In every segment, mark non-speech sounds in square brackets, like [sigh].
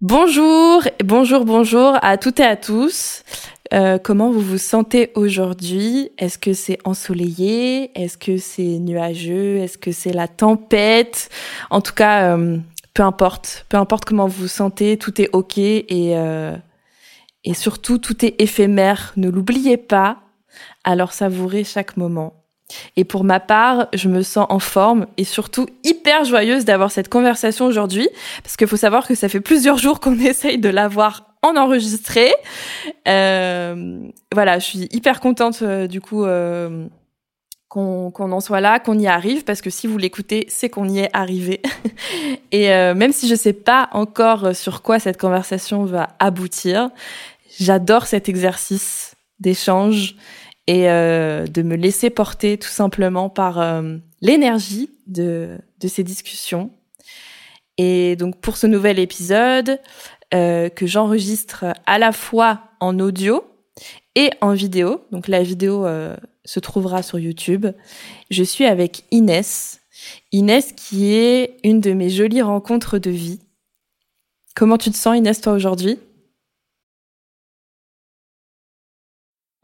Bonjour, bonjour, bonjour à toutes et à tous. Euh, comment vous vous sentez aujourd'hui? Est-ce que c'est ensoleillé? Est-ce que c'est nuageux? Est-ce que c'est la tempête? En tout cas, euh, peu importe. Peu importe comment vous vous sentez, tout est ok et euh, et surtout tout est éphémère. Ne l'oubliez pas. Alors savourez chaque moment. Et pour ma part, je me sens en forme et surtout hyper joyeuse d'avoir cette conversation aujourd'hui, parce qu'il faut savoir que ça fait plusieurs jours qu'on [laughs] essaye de l'avoir en enregistré. Euh, voilà, je suis hyper contente euh, du coup euh, qu'on en soit là, qu'on y arrive, parce que si vous l'écoutez, c'est qu'on y est arrivé. [laughs] et euh, même si je sais pas encore sur quoi cette conversation va aboutir, j'adore cet exercice d'échange et euh, de me laisser porter tout simplement par euh, l'énergie de, de ces discussions. Et donc pour ce nouvel épisode euh, que j'enregistre à la fois en audio et en vidéo, donc la vidéo euh, se trouvera sur YouTube, je suis avec Inès. Inès qui est une de mes jolies rencontres de vie. Comment tu te sens Inès toi aujourd'hui?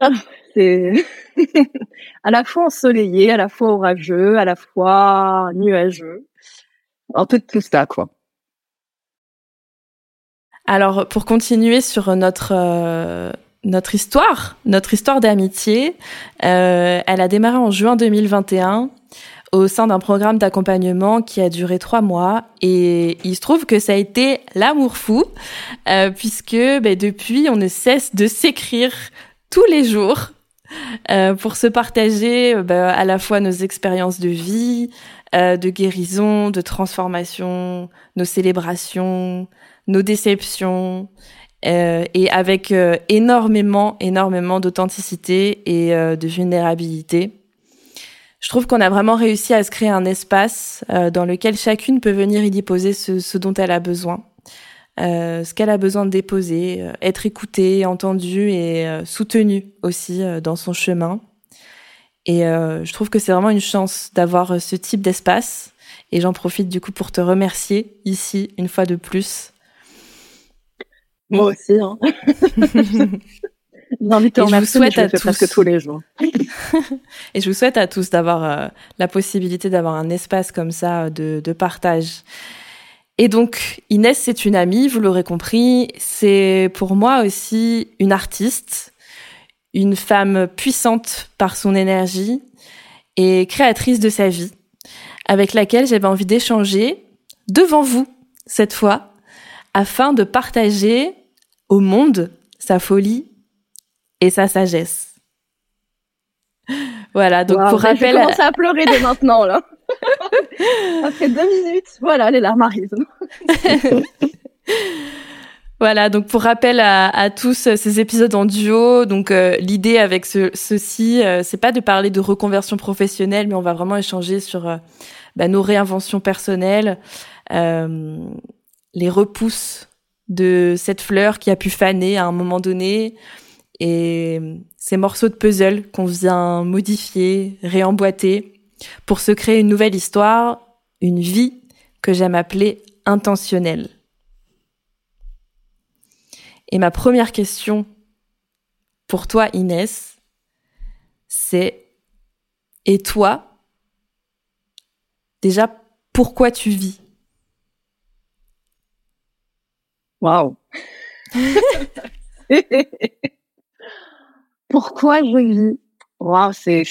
[laughs] [laughs] À la fois ensoleillé, à la fois orageux, à la fois nuageux. Un peu de tout ça, quoi. Alors, pour continuer sur notre euh, notre histoire, notre histoire d'amitié, euh, elle a démarré en juin 2021 au sein d'un programme d'accompagnement qui a duré trois mois et il se trouve que ça a été l'amour fou euh, puisque ben, depuis on ne cesse de s'écrire tous les jours [laughs] euh, pour se partager euh, ben, à la fois nos expériences de vie, euh, de guérison, de transformation, nos célébrations, nos déceptions, euh, et avec énormément, énormément d'authenticité et de vulnérabilité. Je trouve qu'on a vraiment réussi à se créer un espace dans lequel chacune peut venir y déposer ce, ce dont elle a besoin, euh, ce qu'elle a besoin de déposer, euh, être écoutée, entendue et euh, soutenue aussi euh, dans son chemin. Et euh, je trouve que c'est vraiment une chance d'avoir ce type d'espace. Et j'en profite du coup pour te remercier ici une fois de plus. Moi aussi, hein. [laughs] Te Et je vous remercier, mais souhaite je à fais tous. presque tous les jours. [laughs] Et je vous souhaite à tous d'avoir euh, la possibilité d'avoir un espace comme ça de, de partage. Et donc, Inès, c'est une amie, vous l'aurez compris. C'est pour moi aussi une artiste, une femme puissante par son énergie et créatrice de sa vie, avec laquelle j'avais envie d'échanger devant vous, cette fois, afin de partager au monde sa folie et sa sagesse. [laughs] Voilà, donc pour je rappel, commencer à pleurer dès maintenant, là. [laughs] Après deux minutes, voilà, les larmes arrivent. [laughs] Voilà, donc pour rappel à, tous euh, ces épisodes en duo, donc euh, l'idée avec ce, ceci, euh, c'est pas de parler de reconversion professionnelle, mais on va vraiment échanger sur bah, nos réinventions personnelles, les repousses de cette fleur qui a pu faner à un moment donné, et ces morceaux de puzzle qu'on vient modifier, réemboîter pour se créer une nouvelle histoire, une vie que j'aime appeler intentionnelle. Et ma première question pour toi, Inès, c'est et toi, déjà, pourquoi tu vis? Waouh. [laughs] Pourquoi je vis? Waouh, c'est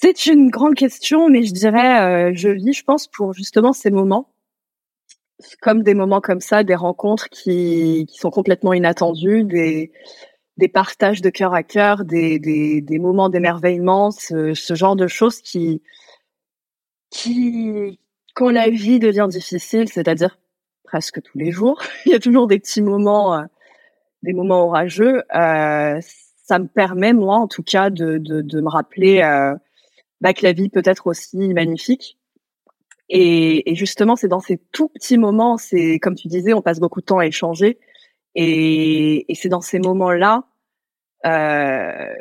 c'est une grande question, mais je dirais, euh, je vis, je pense, pour justement ces moments, comme des moments comme ça, des rencontres qui, qui sont complètement inattendues, des, des partages de cœur à cœur, des, des, des moments d'émerveillement, ce, ce, genre de choses qui, qui, quand la vie devient difficile, c'est-à-dire presque tous les jours, [laughs] il y a toujours des petits moments, euh, des moments orageux. Euh, ça me permet, moi, en tout cas, de, de, de me rappeler euh, bah, que la vie peut être aussi magnifique. Et, et justement, c'est dans ces tout petits moments, c'est comme tu disais, on passe beaucoup de temps à échanger, et, et c'est dans ces moments-là, euh,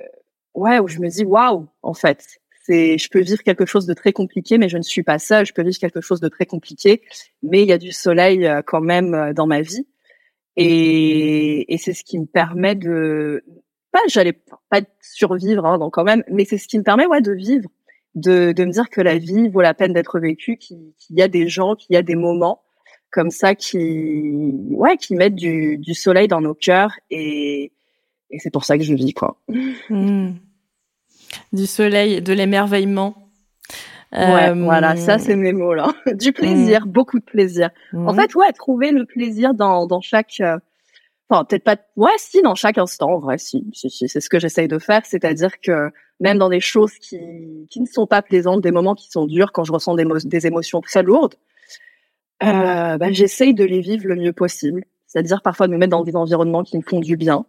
ouais, où je me dis waouh, en fait, c'est, je peux vivre quelque chose de très compliqué, mais je ne suis pas seule. Je peux vivre quelque chose de très compliqué, mais il y a du soleil euh, quand même euh, dans ma vie, et, et c'est ce qui me permet de pas, j'allais pas survivre, hein, donc quand même, mais c'est ce qui me permet ouais de vivre de, de me dire que la vie vaut la peine d'être vécue, qu'il y a des gens, qu'il y a des moments comme ça qui, ouais, qui mettent du, du soleil dans nos cœurs et, et c'est pour ça que je vis, quoi. Mmh. Du soleil, de l'émerveillement. Ouais, euh... voilà, ça c'est mes mots là. [laughs] Du plaisir, mmh. beaucoup de plaisir. Mmh. En fait, ouais, trouver le plaisir dans, dans chaque, euh, enfin peut-être pas, ouais, si dans chaque instant, en vrai, si, si, si c'est ce que j'essaye de faire, c'est-à-dire que même dans des choses qui, qui ne sont pas plaisantes, des moments qui sont durs, quand je ressens des, des émotions très lourdes, euh, bah, j'essaye de les vivre le mieux possible. C'est-à-dire parfois de me mettre dans des environnements qui me font du bien,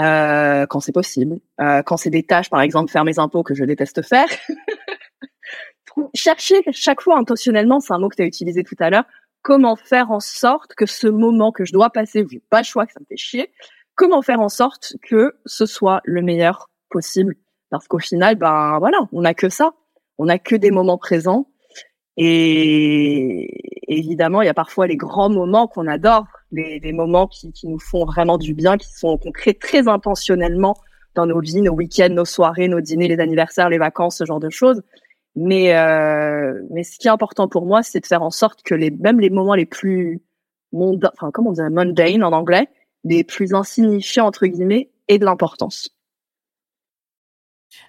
euh, quand c'est possible. Euh, quand c'est des tâches, par exemple, faire mes impôts que je déteste faire. [laughs] Chercher chaque fois intentionnellement, c'est un mot que tu as utilisé tout à l'heure, comment faire en sorte que ce moment que je dois passer, j'ai pas le choix, que ça me fait chier, comment faire en sorte que ce soit le meilleur possible parce qu'au final, ben voilà, on n'a que ça. On n'a que des moments présents. Et évidemment, il y a parfois les grands moments qu'on adore, les, les moments qui, qui, nous font vraiment du bien, qui sont crée très intentionnellement dans nos vies, nos week-ends, nos soirées, nos dîners, les anniversaires, les vacances, ce genre de choses. Mais euh, mais ce qui est important pour moi, c'est de faire en sorte que les même les moments les plus mondains, enfin comment on dit mundane en anglais, les plus insignifiants entre guillemets, aient de l'importance.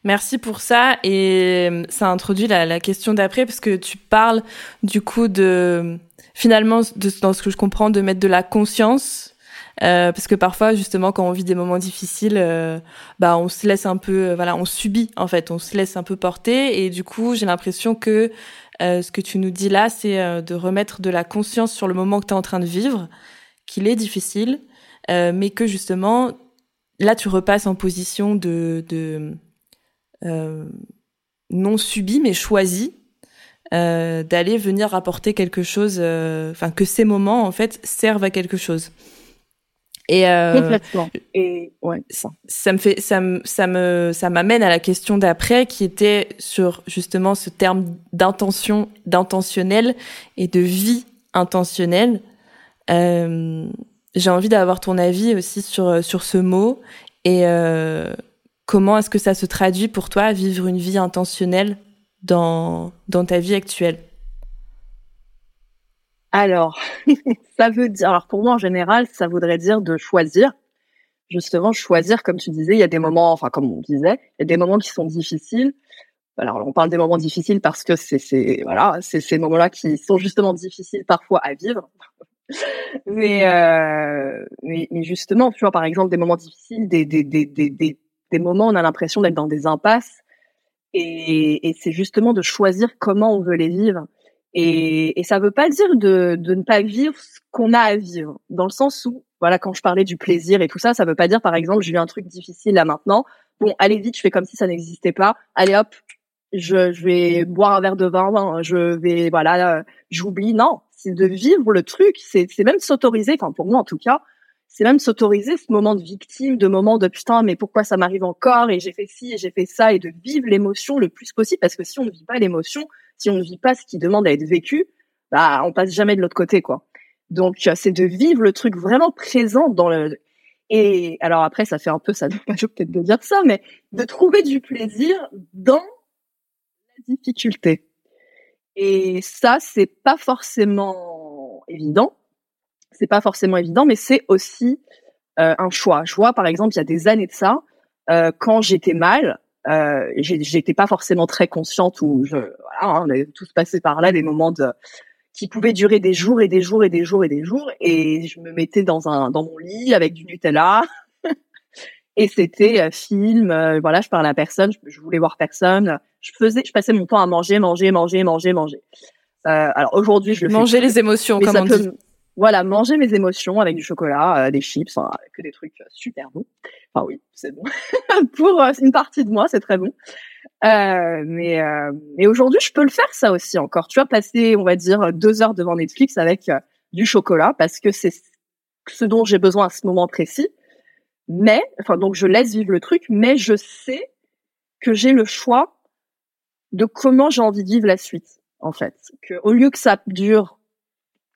Merci pour ça et euh, ça introduit la, la question d'après parce que tu parles du coup de finalement de, dans ce que je comprends de mettre de la conscience euh, parce que parfois justement quand on vit des moments difficiles euh, bah on se laisse un peu euh, voilà on subit en fait on se laisse un peu porter et du coup j'ai l'impression que euh, ce que tu nous dis là c'est de remettre de la conscience sur le moment que tu es en train de vivre qu'il est difficile mais que justement là tu repasses en position de, de non subi mais choisi euh, d'aller venir apporter quelque chose, euh, enfin que ces moments en fait servent à quelque chose. Et, euh, Complètement. Et ouais, ça. ça me fait, ça me, ça me, ça m'amène à la question d'après qui était sur justement ce terme d'intention, d'intentionnel et de vie intentionnelle. Euh, j'ai envie d'avoir ton avis aussi sur sur ce mot et euh, Comment est-ce que ça se traduit pour toi, vivre une vie intentionnelle dans, dans ta vie actuelle? Alors, [laughs] ça veut dire, alors pour moi en général, ça voudrait dire de choisir. Justement, choisir, comme tu disais, il y a des moments, enfin comme on disait, il y a des moments qui sont difficiles. Alors, on parle des moments difficiles parce que c'est, c'est voilà, c'est ces moments-là qui sont justement difficiles parfois à vivre. [laughs] mais, euh, mais, mais justement, tu vois, par exemple, des moments difficiles, des, des, des, des moments, on a l'impression d'être dans des impasses. Et, c'est justement de choisir comment on veut les vivre. Et, ça veut pas dire de, ne pas vivre ce qu'on a à vivre, dans le sens où, voilà, quand je parlais du plaisir et tout ça, ça veut pas dire, par exemple, j'ai eu un truc difficile là maintenant. Bon, allez vite, je fais comme si ça n'existait pas. Allez hop, je, vais boire un verre de vin, je vais, voilà, j'oublie. Non, c'est de vivre le truc. C'est même s'autoriser. Enfin, pour moi en tout cas, c'est même s'autoriser ce moment de victime, de moment de putain, mais pourquoi ça m'arrive encore et j'ai fait ci et j'ai fait ça et de vivre l'émotion le plus possible parce que si on ne vit pas l'émotion, si on ne vit pas ce qui demande à être vécu, bah on passe jamais de l'autre côté quoi. Donc c'est de vivre le truc vraiment présent dans le et alors après ça fait un peu ça peut-être de dire ça mais de trouver du plaisir dans la difficulté. Et ça c'est pas forcément évident c'est pas forcément évident, mais c'est aussi euh, un choix. Je vois, par exemple, il y a des années de ça, euh, quand j'étais mal, euh, j'étais pas forcément très consciente ou je, voilà, hein, on avait tous passé par là des moments de qui pouvaient durer des jours et des jours et des jours et des jours et je me mettais dans un dans mon lit avec du Nutella. [laughs] Et c'était film voilà je parlais à personne je, je, voulais voir personne. Je faisais je passais mon temps à manger manger manger manger manger. Alors aujourd'hui je le manger les émotions comme on dit voilà, manger mes émotions avec du chocolat, euh, des chips, enfin, que des trucs euh, super bons. Enfin oui, c'est bon. [laughs] Pour euh, une partie de moi, c'est très bon. Euh, mais mais aujourd'hui, je peux le faire ça aussi encore. Tu vois, passer, on va dire, deux heures devant Netflix avec du chocolat parce que c'est ce dont j'ai besoin à ce moment précis. Mais, enfin, donc je laisse vivre le truc, mais je sais que j'ai le choix de comment j'ai envie de vivre la suite, en fait. Que au lieu que ça dure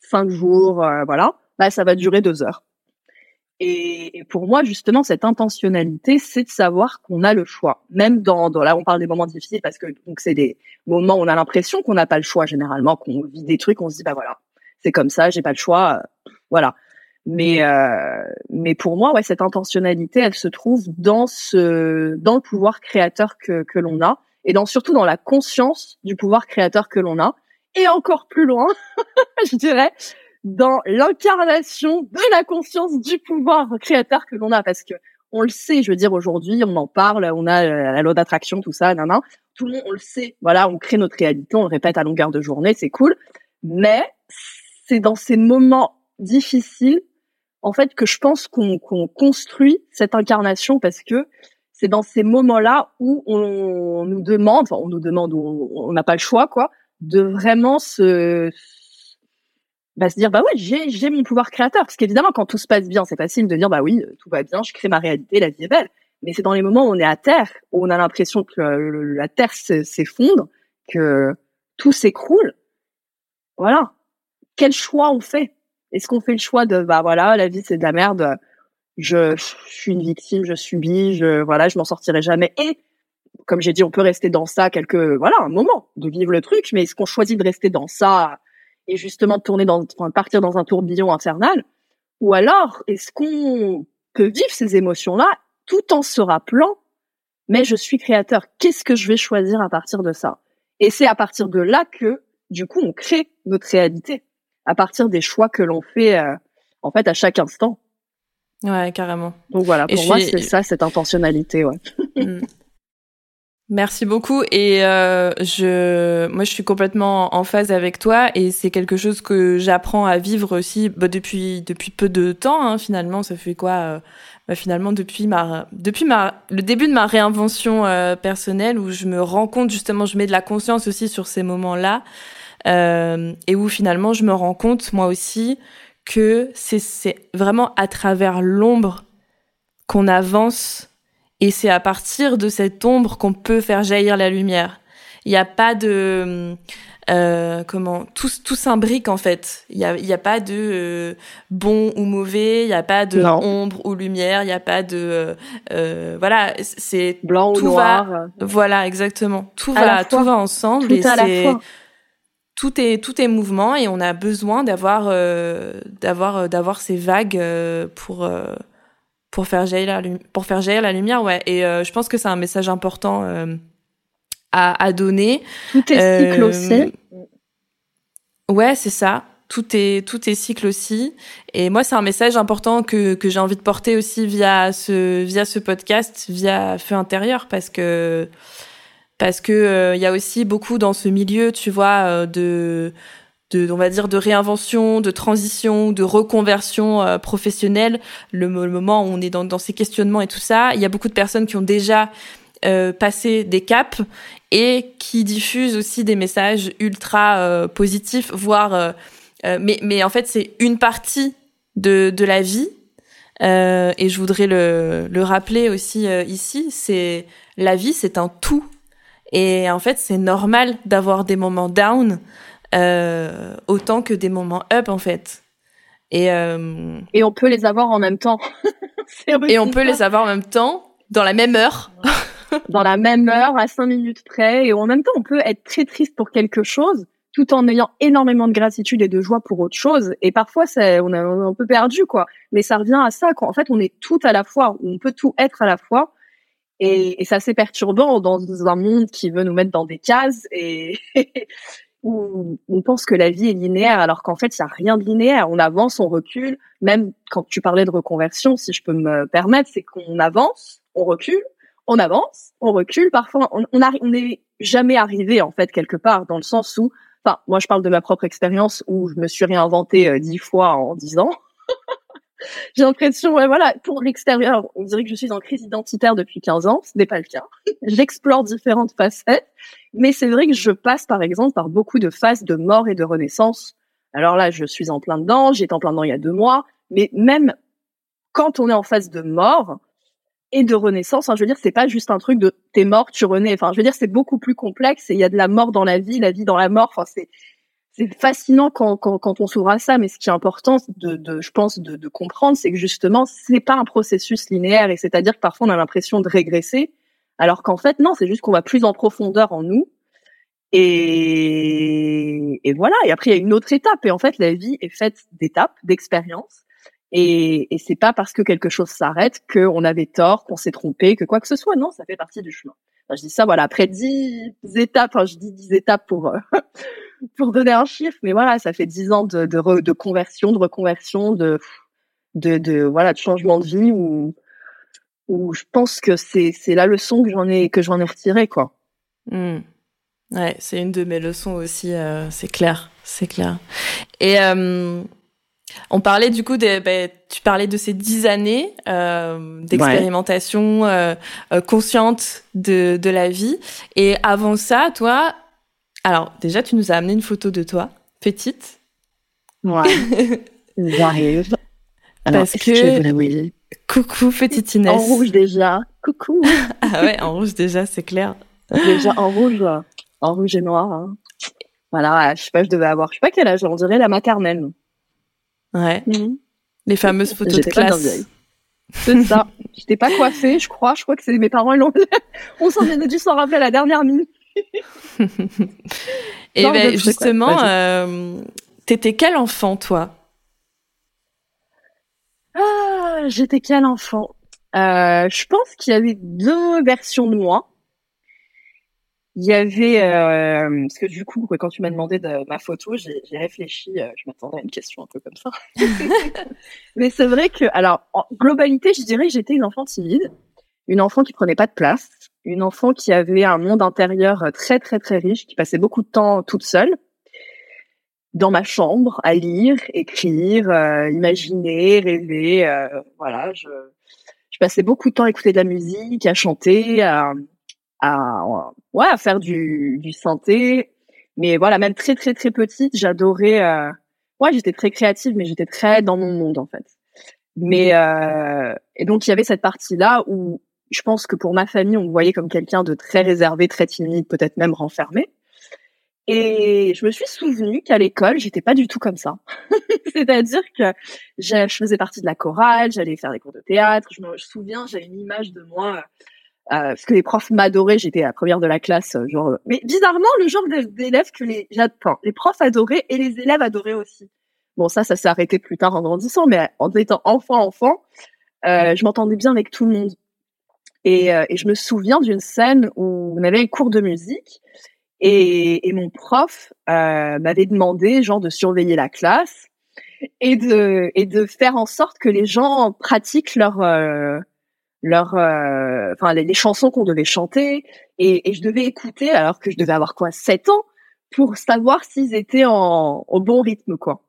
cinq jours, euh, voilà, bah, ça va durer deux heures. Et, pour moi, justement, cette intentionnalité, c'est de savoir qu'on a le choix. Même dans, dans là, on parle des moments difficiles parce que donc c'est des moments où on a l'impression qu'on n'a pas le choix généralement, qu'on vit des trucs, on se dit bah voilà, c'est comme ça, j'ai pas le choix, euh, voilà. Mais euh, mais pour moi, ouais, cette intentionnalité, elle se trouve dans ce dans le pouvoir créateur que que l'on a et dans surtout dans la conscience du pouvoir créateur que l'on a et encore plus loin, [laughs] je dirais, dans l'incarnation de la conscience du pouvoir créateur que l'on a, parce que on le sait, je veux dire, aujourd'hui, on en parle, on a la loi d'attraction, tout ça, nan, tout le monde, on le sait, voilà, on crée notre réalité, on le répète à longueur de journée, c'est cool, mais c'est dans ces moments difficiles, en fait, que je pense qu'on construit cette incarnation, parce que c'est dans ces moments-là où on, nous demande, enfin, on nous demande, on n'a pas le choix, quoi, de vraiment se bah, se dire bah ouais j'ai j'ai mon pouvoir créateur. Parce qu'évidemment quand tout se passe bien c'est facile de dire bah oui tout va bien je crée ma réalité la vie est belle. Mais c'est dans les moments où on est à terre où on a l'impression que la terre s'effondre que tout s'écroule. Voilà. Quel choix on fait? Est-ce qu'on fait le choix de bah voilà la vie c'est de la merde je, je suis une victime je subis je voilà je m'en sortirai jamais. Et comme j'ai dit, on peut rester dans ça quelques, voilà, un moment de vivre le truc, mais est-ce qu'on choisit de rester dans ça et justement de tourner dans, enfin, partir dans un tourbillon infernal? Ou alors, est-ce qu'on peut vivre ces émotions-là tout en se rappelant, mais je suis créateur, qu'est-ce que je vais choisir à partir de ça? Et c'est à partir de là que, du coup, on crée notre réalité, à partir des choix que l'on fait, euh, en fait, à chaque instant. Ouais, carrément. Donc voilà, pour moi, c'est ça, cette intentionnalité, ouais. Merci beaucoup. Et euh, je moi je suis complètement en phase avec toi et c'est quelque chose que j'apprends à vivre aussi bah, depuis depuis peu de temps hein, finalement. Ça fait quoi euh, bah, finalement depuis ma depuis ma le début de ma réinvention euh, personnelle où je me rends compte justement je mets de la conscience aussi sur ces moments là et où finalement je me rends compte moi aussi que c'est c'est vraiment à travers l'ombre qu'on avance et c'est à partir de cette ombre qu'on peut faire jaillir la lumière. Il n'y a pas de euh, comment tout tout s'imbrique en fait. Il y a il y a pas de euh, bon ou mauvais. Il y a pas de ombre ou lumière. Il y a pas de euh, euh voilà. C'est blanc ou noir. voilà exactement. Tout va tout va ensemble tout et c'est tout est tout est mouvement et on a besoin d'avoir euh, d'avoir d'avoir ces vagues pour pour faire jaillir la, pour faire jaillir la lumière, ouais. Et euh, je pense que c'est un message important euh, à, à, donner. Tout est cycle euh, aussi. Ouais, c'est ça. Tout est tout est cycle aussi. Et moi, c'est un message important que que j'ai envie de porter aussi via ce via ce podcast, via Feu intérieur, parce que parce que il y a aussi beaucoup dans ce milieu, tu vois, de de on va dire de réinvention, de transition, de reconversion euh, professionnelle, le, moment où on est dans, dans, ces questionnements et tout ça, il y a beaucoup de personnes qui ont déjà euh, passé des caps et qui diffusent aussi des messages ultra euh, positifs, voire mais mais en fait c'est une partie de de la vie Euh, et je voudrais le, le rappeler aussi euh, ici, c'est la vie, c'est un tout. Et en fait, c'est normal d'avoir des moments down euh, autant que des moments up, en fait. Et, euh, Et on peut les avoir en même temps. [laughs] Et on peut les avoir en même temps, dans la même heure. dans la même heure, à cinq minutes près. Et en même temps, on peut être très triste pour quelque chose, tout en ayant énormément de gratitude et de joie pour autre chose. Et parfois, c'est, on est on est un peu perdu, quoi. Mais ça revient à ça, quoi. En fait, on est tout à la fois. On peut tout être à la fois. Et, et c'est assez perturbant dans un monde qui veut nous mettre dans des cases et [laughs] où on pense que la vie est linéaire alors qu'en fait, il n'y a rien de linéaire. On avance, on recule. Même quand tu parlais de reconversion, si je peux me permettre, c'est qu'on avance, on recule, on avance, on recule. Parfois, on n'est jamais arrivé en fait quelque part dans le sens où, enfin, moi je parle de ma propre expérience où je me suis réinventée euh, dix fois en dix ans. [laughs] J'ai l'impression, ouais, voilà, pour l'extérieur, on dirait que je suis en crise identitaire depuis 15 ans. Ce n'est pas le cas. J'explore différentes facettes. Mais c'est vrai que je passe, par exemple, par beaucoup de phases de mort et de renaissance. Alors là, je suis en plein dedans. J'étais en plein dedans il y a deux mois. Mais même quand on est en phase de mort et de renaissance, hein, je veux dire, c'est pas juste un truc de t'es mort, tu renais. Enfin, je veux dire, c'est beaucoup plus complexe et il y a de la mort dans la vie, la vie dans la mort. Enfin, c'est c'est fascinant quand, quand, quand on s'ouvre à ça, mais ce qui est important, de, de, je pense, de, de comprendre, c'est que justement, c'est pas un processus linéaire, et c'est-à-dire que parfois on a l'impression de régresser, alors qu'en fait, non, c'est juste qu'on va plus en profondeur en nous, et, et voilà. Et après, il y a une autre étape, et en fait, la vie est faite d'étapes, d'expériences, et, et c'est pas parce que quelque chose s'arrête qu'on avait tort, qu'on s'est trompé, que quoi que ce soit. Non, ça fait partie du chemin. Je dis ça, voilà, après dix étapes, enfin, je dis dix étapes pour euh, [laughs] pour donner un chiffre, mais voilà, ça fait dix ans de, de, re- de conversion, de reconversion, de, de, de voilà, de changement de vie où, où je pense que c'est, c'est la leçon que j'en ai, que j'en ai retirée, quoi. Hmm. Ouais, c'est une de mes leçons aussi, euh, c'est clair, c'est clair. Et euh, on parlait du coup, des, ben, tu parlais de ces dix années euh, d'expérimentation euh, euh, consciente de, de la vie. Et avant ça, toi, alors déjà, tu nous as amené une photo de toi, petite. Ouais. [laughs] J'arrive. Alors, Parce que- je vais vous la voyez Coucou, petite Inès. En rouge déjà. Coucou. [laughs] Ah ouais, en rouge déjà, c'est clair. déjà en rouge, en rouge et noir. hein. Voilà, je sais pas, je devais avoir, je sais pas quel âge, on dirait la maternelle. Ouais, les fameuses photos de classe. C'est ça. J'étais pas coiffée, je crois. Je crois que c'est mes parents, ils l'ont. [laughs] On s'en est dû s'en rappeler à la dernière minute. [laughs] Et Non, ben justement, euh, t'étais quel enfant, toi? Ah, j'étais quel enfant? Euh, Je pense qu'il y avait deux versions de moi. Il y avait euh, parce que du coup, quand tu m'as demandé de ma photo, j'ai réfléchi. je m'attendais à une question un peu comme ça. [laughs] Mais c'est vrai que, alors, en globalité, je dirais que j'étais une enfant timide, une enfant qui prenait pas de place, une enfant qui avait un monde intérieur euh, très très très riche, qui passait beaucoup de temps toute seule dans ma chambre à lire, écrire, euh, imaginer, rêver. euh, voilà, je, je passais beaucoup de temps à écouter de la musique, à chanter, à, à ouais, à faire du, du synthé. Mais voilà, même très très très petite, j'adorais. Euh, ouais, j'étais très créative, mais j'étais très dans mon monde en fait. Mais euh, et donc il y avait cette partie là où je pense que pour ma famille, on me voyait comme quelqu'un de très réservé, très timide, peut-être même renfermé. Et je me suis souvenu qu'à l'école, j'étais pas du tout comme ça. [laughs] C'est-à-dire que je faisais partie de la chorale, j'allais faire des cours de théâtre. Je me souviens, j'avais une image de moi euh, parce que les profs m'adoraient. J'étais la première de la classe, euh, genre. Mais bizarrement, le genre d'é- d'élève que les j'attends, les profs adoraient et les élèves adoraient aussi. Bon, ça, ça s'est arrêté plus tard en grandissant, mais en étant enfant, enfant, euh, je m'entendais bien avec tout le monde. Et, euh, et je me souviens d'une scène où on avait un cours de musique et, et mon prof euh, m'avait demandé genre de surveiller la classe et de et de faire en sorte que les gens pratiquent leur euh, leur euh, enfin les, chansons qu'on devait chanter et, et je devais écouter alors que je devais avoir quoi 7 ans pour savoir s'ils étaient en au bon rythme quoi.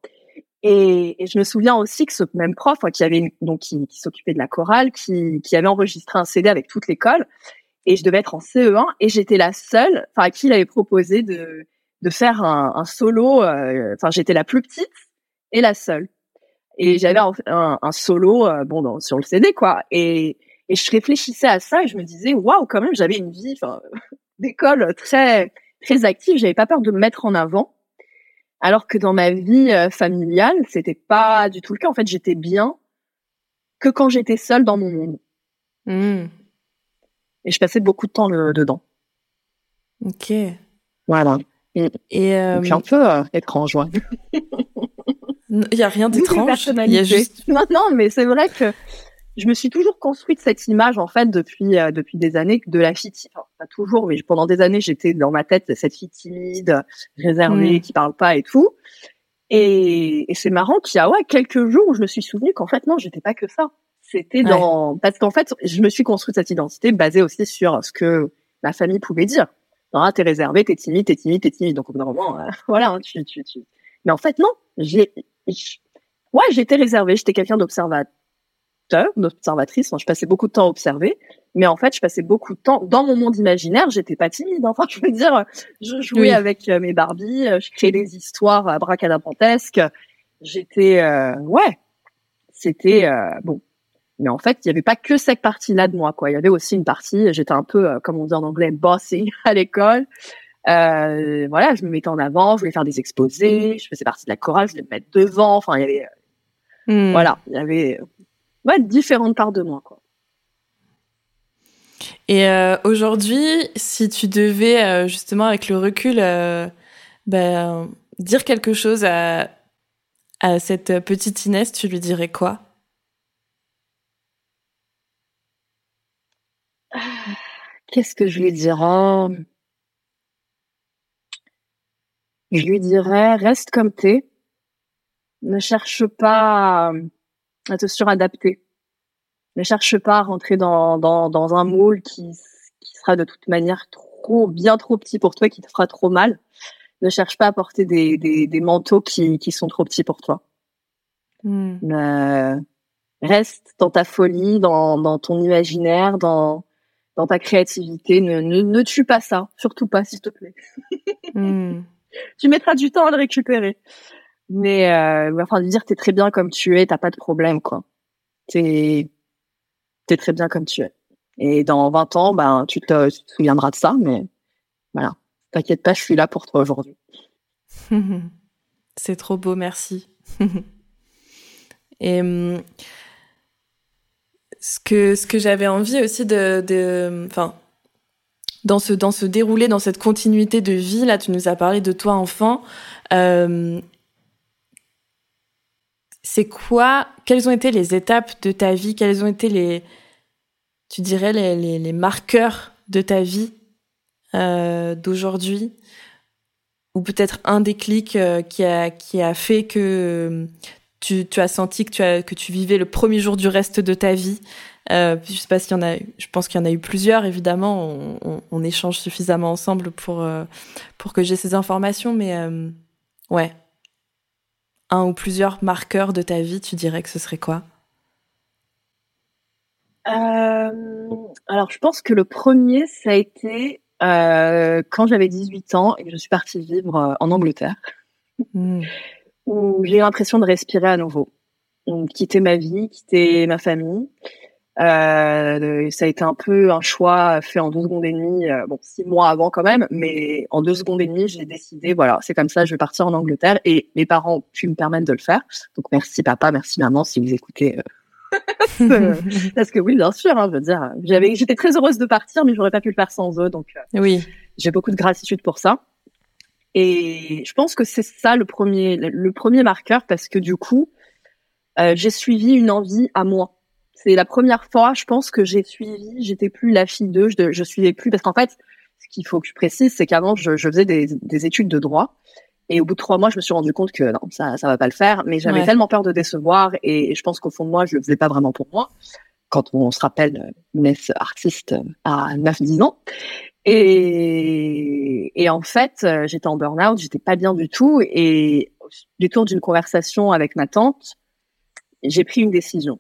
Et, et je me souviens aussi que ce même prof hein, qui avait une- donc qui, qui s'occupait de la chorale qui qui avait enregistré un CD avec toute l'école et je devais être en CE1 et j'étais la seule enfin à qui il avait proposé de de faire un, un solo euh, enfin j'étais la plus petite et la seule Et j'avais un, un, solo, euh, bon, dans, sur le CD, quoi. Et, et je réfléchissais à ça et je me disais, waouh, quand même, j'avais une vie [laughs] d'école très, très active. J'avais pas peur de me mettre en avant. Alors que dans ma vie euh, familiale, c'était pas du tout le cas. En fait, j'étais bien que quand j'étais seule dans mon monde. Hmm. Et je passais beaucoup de temps dedans. Ok. Voilà. Et euh... un peu euh, étrange, ouais. [laughs] Il y a rien d'étrange. Il y a juste. Non, non, mais c'est vrai que je me suis toujours construite cette image en fait depuis euh, depuis des années de la fille. Enfin, pas toujours, mais pendant des années, j'étais dans ma tête cette fille timide, réservée, mm. qui parle pas et tout. Et, et c'est marrant qu'il y a ouais quelques jours où je me suis souvenu qu'en fait non, j'étais pas que ça. C'était dans parce qu'en fait, je me suis construite cette identité basée aussi sur ce que ma famille pouvait dire. Non, t'es réservé, t'es timide, t'es timide, t'es timide. Donc au bout d'un moment, euh, [laughs] voilà, hein, tu, tu, tu. Mais en fait, non, j'ai, ouais, j'étais réservée, j'étais quelqu'un d'observateur, d'observatrice. je passais beaucoup de temps à observer, mais en fait, je passais beaucoup de temps dans mon monde imaginaire. J'étais pas timide. [laughs] Enfin, je veux dire, je jouais avec euh, mes Barbies, euh, je créais des histoires abracadabrantesques. J'étais, ouais, c'était bon mais en fait, il n'y avait pas que cette partie-là de moi, quoi. Il y avait aussi une partie, j'étais un peu, euh, comme on dit en anglais, bossy [laughs] à l'école. Euh, voilà, je me mettais en avant, je voulais faire des exposés, je faisais partie de la chorale, je voulais me mettre devant. Enfin, il y avait, euh, hmm. voilà, il y avait ouais, différentes parts de moi, quoi. Et euh, aujourd'hui, si tu devais euh, justement avec le recul, ben, dire quelque chose à, à cette petite Inès, tu lui dirais quoi? Qu'est-ce que je lui dirais? Je lui dirais, reste comme t'es. Ne cherche pas à te suradapter. Ne cherche pas à rentrer dans, dans, dans un moule qui, qui sera de toute manière trop, bien trop petit pour toi, qui te fera trop mal. Ne cherche pas à porter des, des, des manteaux qui, qui sont trop petits pour toi. Hmm. Euh, reste dans ta folie, dans, dans ton imaginaire, dans, dans ta créativité. Ne, ne, ne tue pas ça, surtout pas, s'il te plaît. Hmm. [laughs] Tu mettras du temps à le récupérer. Mais euh, enfin, de dire t'es très bien comme tu es, t'as pas de problème, quoi. T'es es très bien comme tu es. Et dans 20 ans, ben, tu te, tu te souviendras de ça, mais voilà. T'inquiète pas, je suis là pour toi aujourd'hui. [laughs] C'est trop beau, merci. [laughs] Et hum, ce que ce que j'avais envie aussi de enfin dans ce dans ce déroulé dans cette continuité de vie là tu nous as parlé de toi enfant euh, c'est quoi quelles ont été les étapes de ta vie? Quels ont été les tu dirais les marqueurs de ta vie euh, d'aujourd'hui? Ou peut-être un déclic euh, qui a qui a fait que tu, tu as senti que tu, as, que tu vivais le premier jour du reste de ta vie? Euh, je sais pas s'il y en a, je pense qu'il y en a eu plusieurs, évidemment. On, on, on échange suffisamment ensemble pour, euh, pour que j'ai ces informations, mais euh, ouais. Un ou plusieurs marqueurs de ta vie, tu dirais que ce serait quoi? Euh, Alors, je pense que le premier, ça a été quand j'avais 18 ans et que je suis partie vivre en Angleterre. Mmh où j'ai eu l'impression de respirer à nouveau. Donc, quitter ma vie, quitter ma famille. Euh, ça a été un peu un choix fait en deux secondes et demie, euh, bon six mois avant quand même, mais en deux secondes et demie, j'ai décidé, voilà, c'est comme ça, je vais partir en Angleterre et mes parents ont pu me permettre de le faire. Donc merci papa, merci maman si vous écoutez. Euh, [laughs] parce que oui, bien sûr, hein, je veux dire, j'avais, j'étais très heureuse de partir, mais j'aurais pas pu le faire sans eux, donc oui, j'ai beaucoup de gratitude pour ça. Et je pense que c'est ça le premier, le premier marqueur parce que du coup, euh, j'ai suivi une envie à moi. C'est la première fois, je pense que j'ai suivi. J'étais plus la fille d'eux, je, je suivais plus parce qu'en fait, ce qu'il faut que je précise, c'est qu'avant, je, je, faisais des, des, études de droit. Et au bout de trois mois, je me suis rendu compte que non, ça, ça va pas le faire. Mais j'avais tellement peur de décevoir, et, je pense qu'au fond de moi, je le faisais pas vraiment pour moi. Quand on se rappelle, Inès artiste à 9-10 ans. Et, et en fait, euh, j'étais en burn-out, j'étais pas bien du tout. Et du tour d'une conversation avec ma tante, j'ai pris une décision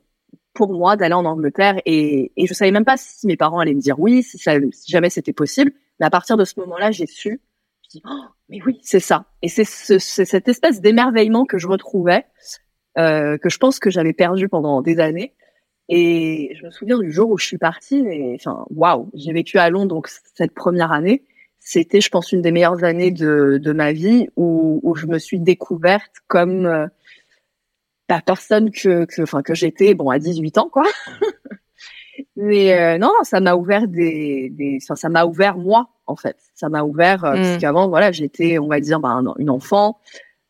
pour moi d'aller en Angleterre. Et, et je savais même pas si mes parents allaient me dire oui, si, ça, si jamais c'était possible. Mais à partir de ce moment-là, j'ai su. Je dis, oh, mais oui, c'est ça. Et c'est ce, cette espèce d'émerveillement que je retrouvais euh, que je pense que j'avais perdu pendant des années. Et je me souviens du jour où je suis partie, et enfin, waouh, j'ai vécu à Londres donc cette première année. C'était, je pense, une des meilleures années de, de ma vie où, où je me suis découverte comme euh, la personne que, que, enfin, que j'étais, bon, à 18 ans, quoi. [laughs] Mais euh, non, ça m'a ouvert des, des ça m'a ouvert moi en fait. Ça m'a ouvert euh, parce mm. qu'avant voilà, j'étais on va dire ben, une enfant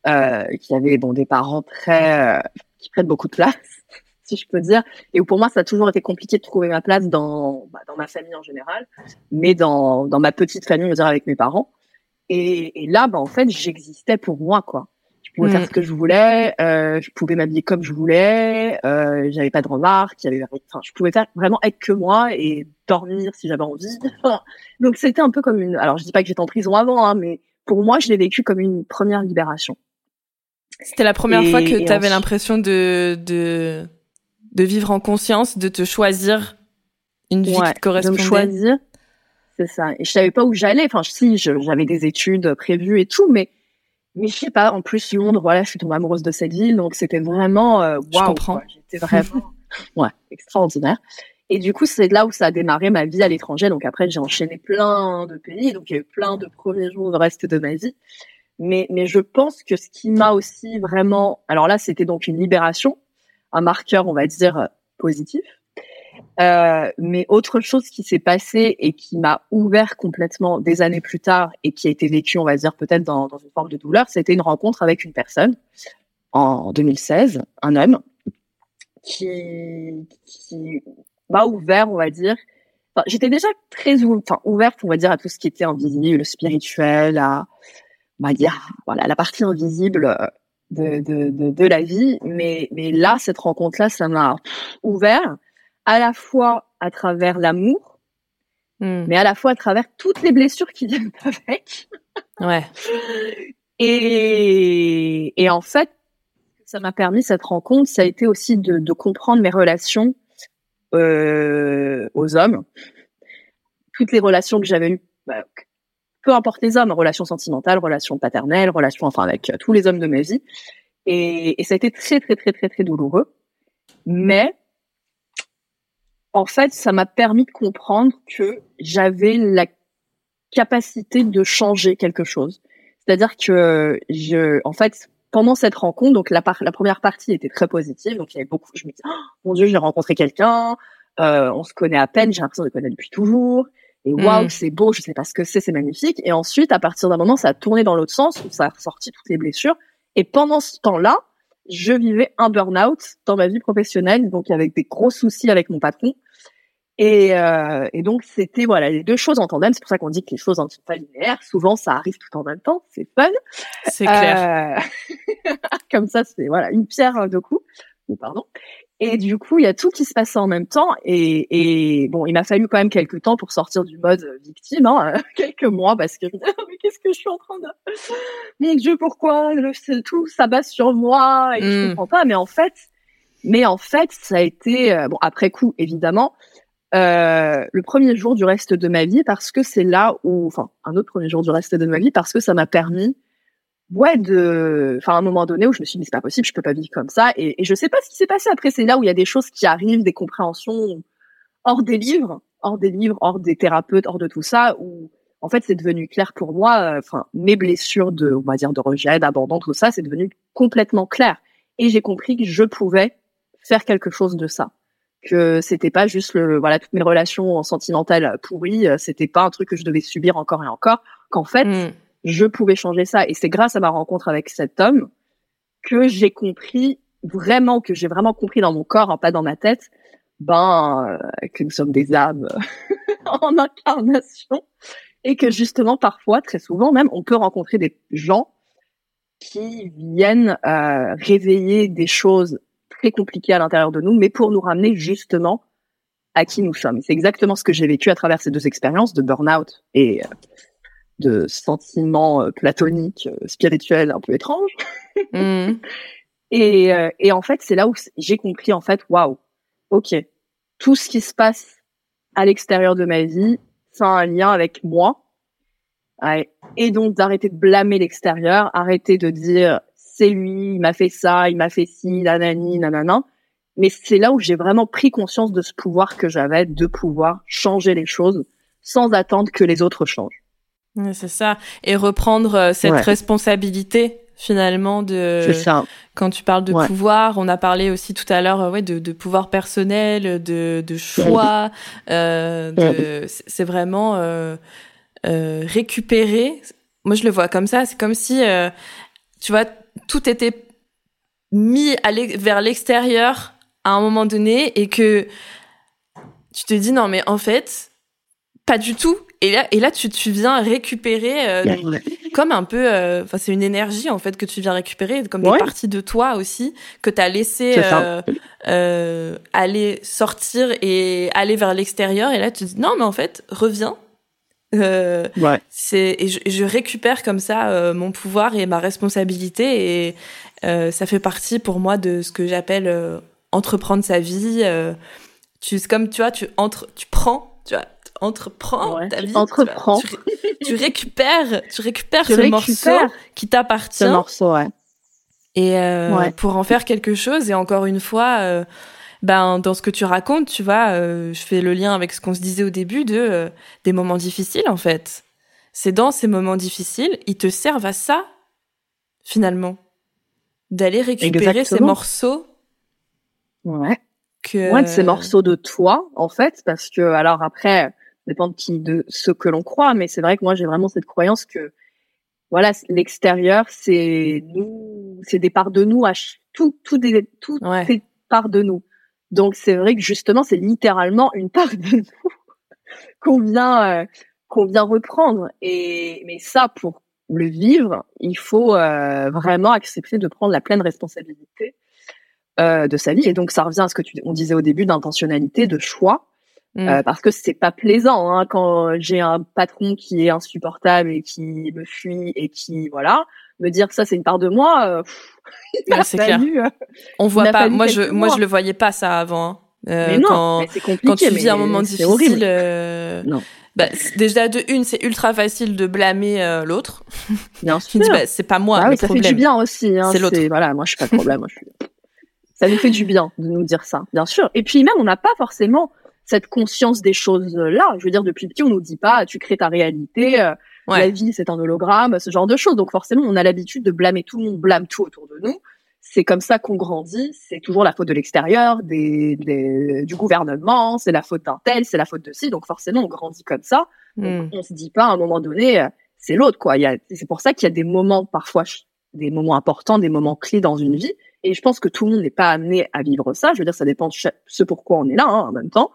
euh, qui avait bon des parents très euh, qui prennent beaucoup de place, [laughs] si je peux dire. Et pour moi, ça a toujours été compliqué de trouver ma place dans bah, dans ma famille en général, mais dans dans ma petite famille, on va dire avec mes parents. Et, et là, bah, en fait, j'existais pour moi quoi je pouvais faire mm. ce que je voulais, euh, je pouvais m'habiller comme je voulais, euh, j'avais pas de remarques, j'avais, enfin, je pouvais faire vraiment être que moi et dormir si j'avais envie. [laughs] Donc c'était un peu comme une, alors je dis pas que j'étais en prison avant, hein, mais pour moi je l'ai vécu comme une première libération. C'était la première fois que tu avais l'impression de, de de vivre en conscience, de te choisir une vie qui te correspondait. De me choisir, c'est ça. Et je savais pas où j'allais. Enfin, si, j'avais des études prévues et tout, mais mais je sais pas, en plus Londres, voilà, je suis tombée amoureuse de cette ville, donc c'était vraiment euh, wow, Je comprends. J'étais vraiment [laughs] ouais, extraordinaire. Et du coup, c'est là où ça a démarré ma vie à l'étranger. Donc après, j'ai enchaîné plein de pays, donc il y a eu plein de premiers jours de reste de ma vie. Mais mais je pense que ce qui m'a aussi vraiment, alors là, c'était donc une libération, un marqueur, on va dire positif. Euh, mais autre chose qui s'est passé et qui m'a ouvert complètement des années plus tard et qui a été vécu, on va dire peut-être dans, dans, une forme de douleur, c'était une rencontre avec une personne en 2016, un homme qui, qui m'a ouvert, on va dire. J'étais déjà très enfin, ouverte, on va dire, à tout ce qui était invisible, le spirituel, à, on va dire, voilà, la partie invisible de, de, de, de la vie. Mais, mais là, cette rencontre-là, ça m'a ouvert à la fois à travers l'amour, hmm. mais à la fois à travers toutes les blessures qui viennent [laughs] avec. ouais. Et, et en fait, ça m'a permis cette rencontre, ça a été aussi de, de comprendre mes relations euh, aux hommes, toutes les relations que j'avais eues, bah, peu importe les hommes, relations sentimentales, relations paternelles, relations, enfin avec euh, tous les hommes de ma vie. Et, et ça a été très très très très très douloureux, mais en fait, ça m'a permis de comprendre que j'avais la capacité de changer quelque chose. C'est-à-dire que je, en fait, pendant cette rencontre, donc la, la première partie était très positive, donc il y avait beaucoup. Je me disais, oh, mon Dieu, j'ai rencontré quelqu'un, euh, on se connaît à peine, j'ai l'impression de connaître depuis toujours, et mmh. waouh, c'est beau, je sais pas ce que c'est, c'est magnifique. Et ensuite, à partir d'un moment, ça a tourné dans l'autre sens, où ça a ressorti toutes les blessures. Et pendant ce temps-là, je vivais un burn-out dans ma vie professionnelle, donc avec des gros soucis avec mon patron. Et, euh, et donc c'était voilà les deux choses en tandem. C'est pour ça qu'on dit que les choses ne sont pas linéaires. Souvent, ça arrive tout en même temps. C'est fun. C'est clair. Euh... [laughs] Comme ça, c'est voilà une pierre deux coups. Pardon. Et du coup, il y a tout qui se passe en même temps. Et, et bon, il m'a fallu quand même quelques temps pour sortir du mode victime, hein, [laughs] quelques mois, parce que [laughs] mais qu'est-ce que je suis en train de, [laughs] mon Dieu, pourquoi le, tout s'abat sur moi et je mm. comprends pas. Mais en fait, mais en fait, ça a été euh, bon après coup, évidemment. Euh, le premier jour du reste de ma vie parce que c'est là où, enfin, un autre premier jour du reste de ma vie parce que ça m'a permis ouais de enfin à un moment donné où je me suis dit c'est pas possible je peux pas vivre comme ça. Et, et je sais pas ce qui s'est passé. Après c'est là où il y a des choses qui arrivent des compréhensions hors des livres hors des livres hors des thérapeutes hors de tout ça où en fait c'est devenu clair pour moi euh, enfin mes blessures de on va dire de rejet d'abandon tout ça c'est devenu complètement clair. Et j'ai compris que je pouvais faire quelque chose de ça. Que c'était pas juste le voilà toutes mes relations sentimentales pourries euh, c'était pas un truc que je devais subir encore et encore. Qu'en fait mm je pouvais changer ça. Et c'est grâce à ma rencontre avec cet homme que j'ai compris vraiment, que j'ai vraiment compris dans mon corps, hein, pas dans ma tête, ben euh, que nous sommes des âmes [laughs] en incarnation et que justement parfois, très souvent même, on peut rencontrer des gens qui viennent euh, réveiller des choses très compliquées à l'intérieur de nous, mais pour nous ramener justement à qui nous sommes. C'est exactement ce que j'ai vécu à travers ces deux expériences de burn-out et euh, de sentiments euh, platoniques, euh, spirituels un peu étranges. Mm. [laughs] et, euh, et en fait, c'est là où j'ai compris en fait, waouh, ok, tout ce qui se passe à l'extérieur de ma vie, ça a un lien avec moi. Et donc d'arrêter de blâmer l'extérieur, arrêter de dire c'est lui, il m'a fait ça, il m'a fait ci, nanani, nanana. Mais c'est là où j'ai vraiment pris conscience de ce pouvoir que j'avais de pouvoir changer les choses sans attendre que les autres changent. C'est ça. Et reprendre euh, cette responsabilité finalement de ça. quand tu parles de pouvoir on a parlé aussi tout à l'heure euh, ouais de, de, pouvoir personnel de, de choix euh, c'est vraiment euh, euh, récupérer. Moi je le vois comme ça. C'est comme si euh, tu vois tout était mis à vers l'extérieur à un moment donné et que tu te dis non mais en fait pas du tout et là et là tu, tu viens récupérer euh, comme un peu euh, enfin c'est une énergie en fait que tu viens récupérer comme des parties de toi aussi que tu as laissé euh, euh, aller sortir et aller vers l'extérieur. Et là tu te dis non mais en fait reviens. Euh, ouais. c'est et je, je, récupère comme ça mon pouvoir et ma responsabilité. Et ça fait partie pour moi de ce que j'appelle entreprendre sa vie. Euh, tu, comme tu vois, tu entre, tu prends, tu vois, entreprends ta vie. Entreprends. Tu, tu, récupères, tu récupères ce morceau qui t'appartient. Ce morceau, ouais. Et euh, pour en faire quelque chose. Et encore une fois, euh, ben dans ce que tu racontes, tu vois, euh, je fais le lien avec ce qu'on se disait au début de euh, des moments difficiles en fait. C'est dans ces moments difficiles, ils te servent à ça finalement, d'aller récupérer ces morceaux Ouais. Que... Ouais, de ces morceaux de toi, en fait, parce que, alors après, dépend de qui, de ce que l'on croit, mais c'est vrai que moi, j'ai vraiment cette croyance que, voilà, l'extérieur, c'est nous, c'est des parts de nous, à tout, tout des, tout ouais. parts de nous. Donc, c'est vrai que justement, c'est littéralement une part de nous [laughs] qu'on vient, euh, qu'on vient reprendre. Et, mais ça, pour le vivre, il faut euh, vraiment accepter de prendre la pleine responsabilité euh, de sa vie. Et donc ça revient à ce que tu, on disait au début d'intentionnalité, de choix, mm. euh, parce que c'est pas plaisant hein, quand j'ai un patron qui est insupportable et qui me fuit et qui voilà me dire que ça c'est une part de moi. Euh, [laughs] c'est clair. Euh, on voit pas. Moi je moi je le voyais pas ça avant. Hein. Euh, mais non, quand, quand tu vis un moment difficile, euh, non. Bah, déjà de une, c'est ultra facile de blâmer euh, l'autre. Bien [laughs] sûr. bah, c'est pas moi. Bah, oui, ça problème. fait du bien aussi. Hein, c'est l'autre. Voilà, moi je suis pas de problème. moi, je suis ça nous fait du bien de nous dire ça, bien sûr. Et puis même, on n'a pas forcément cette conscience des choses-là. Je veux dire, depuis petit, on nous dit pas, tu crées ta réalité, euh, la vie c'est un hologramme, ce genre de choses. Donc forcément, on a l'habitude de blâmer tout le monde, blâme tout autour de nous. C'est comme ça qu'on grandit. C'est toujours la faute de l'extérieur, des, des, du gouvernement, c'est la faute d'un tel, c'est la faute de ci. Donc forcément, on grandit comme ça. Mm. On se dit pas à un moment donné, euh, c'est l'autre quoi. C'est pour ça qu'il y a des moments parfois, des moments importants, des moments clés dans une vie et je pense que tout le monde n'est pas amené à vivre ça. Je veux dire, ça dépend de ce pourquoi on est là hein, en même temps.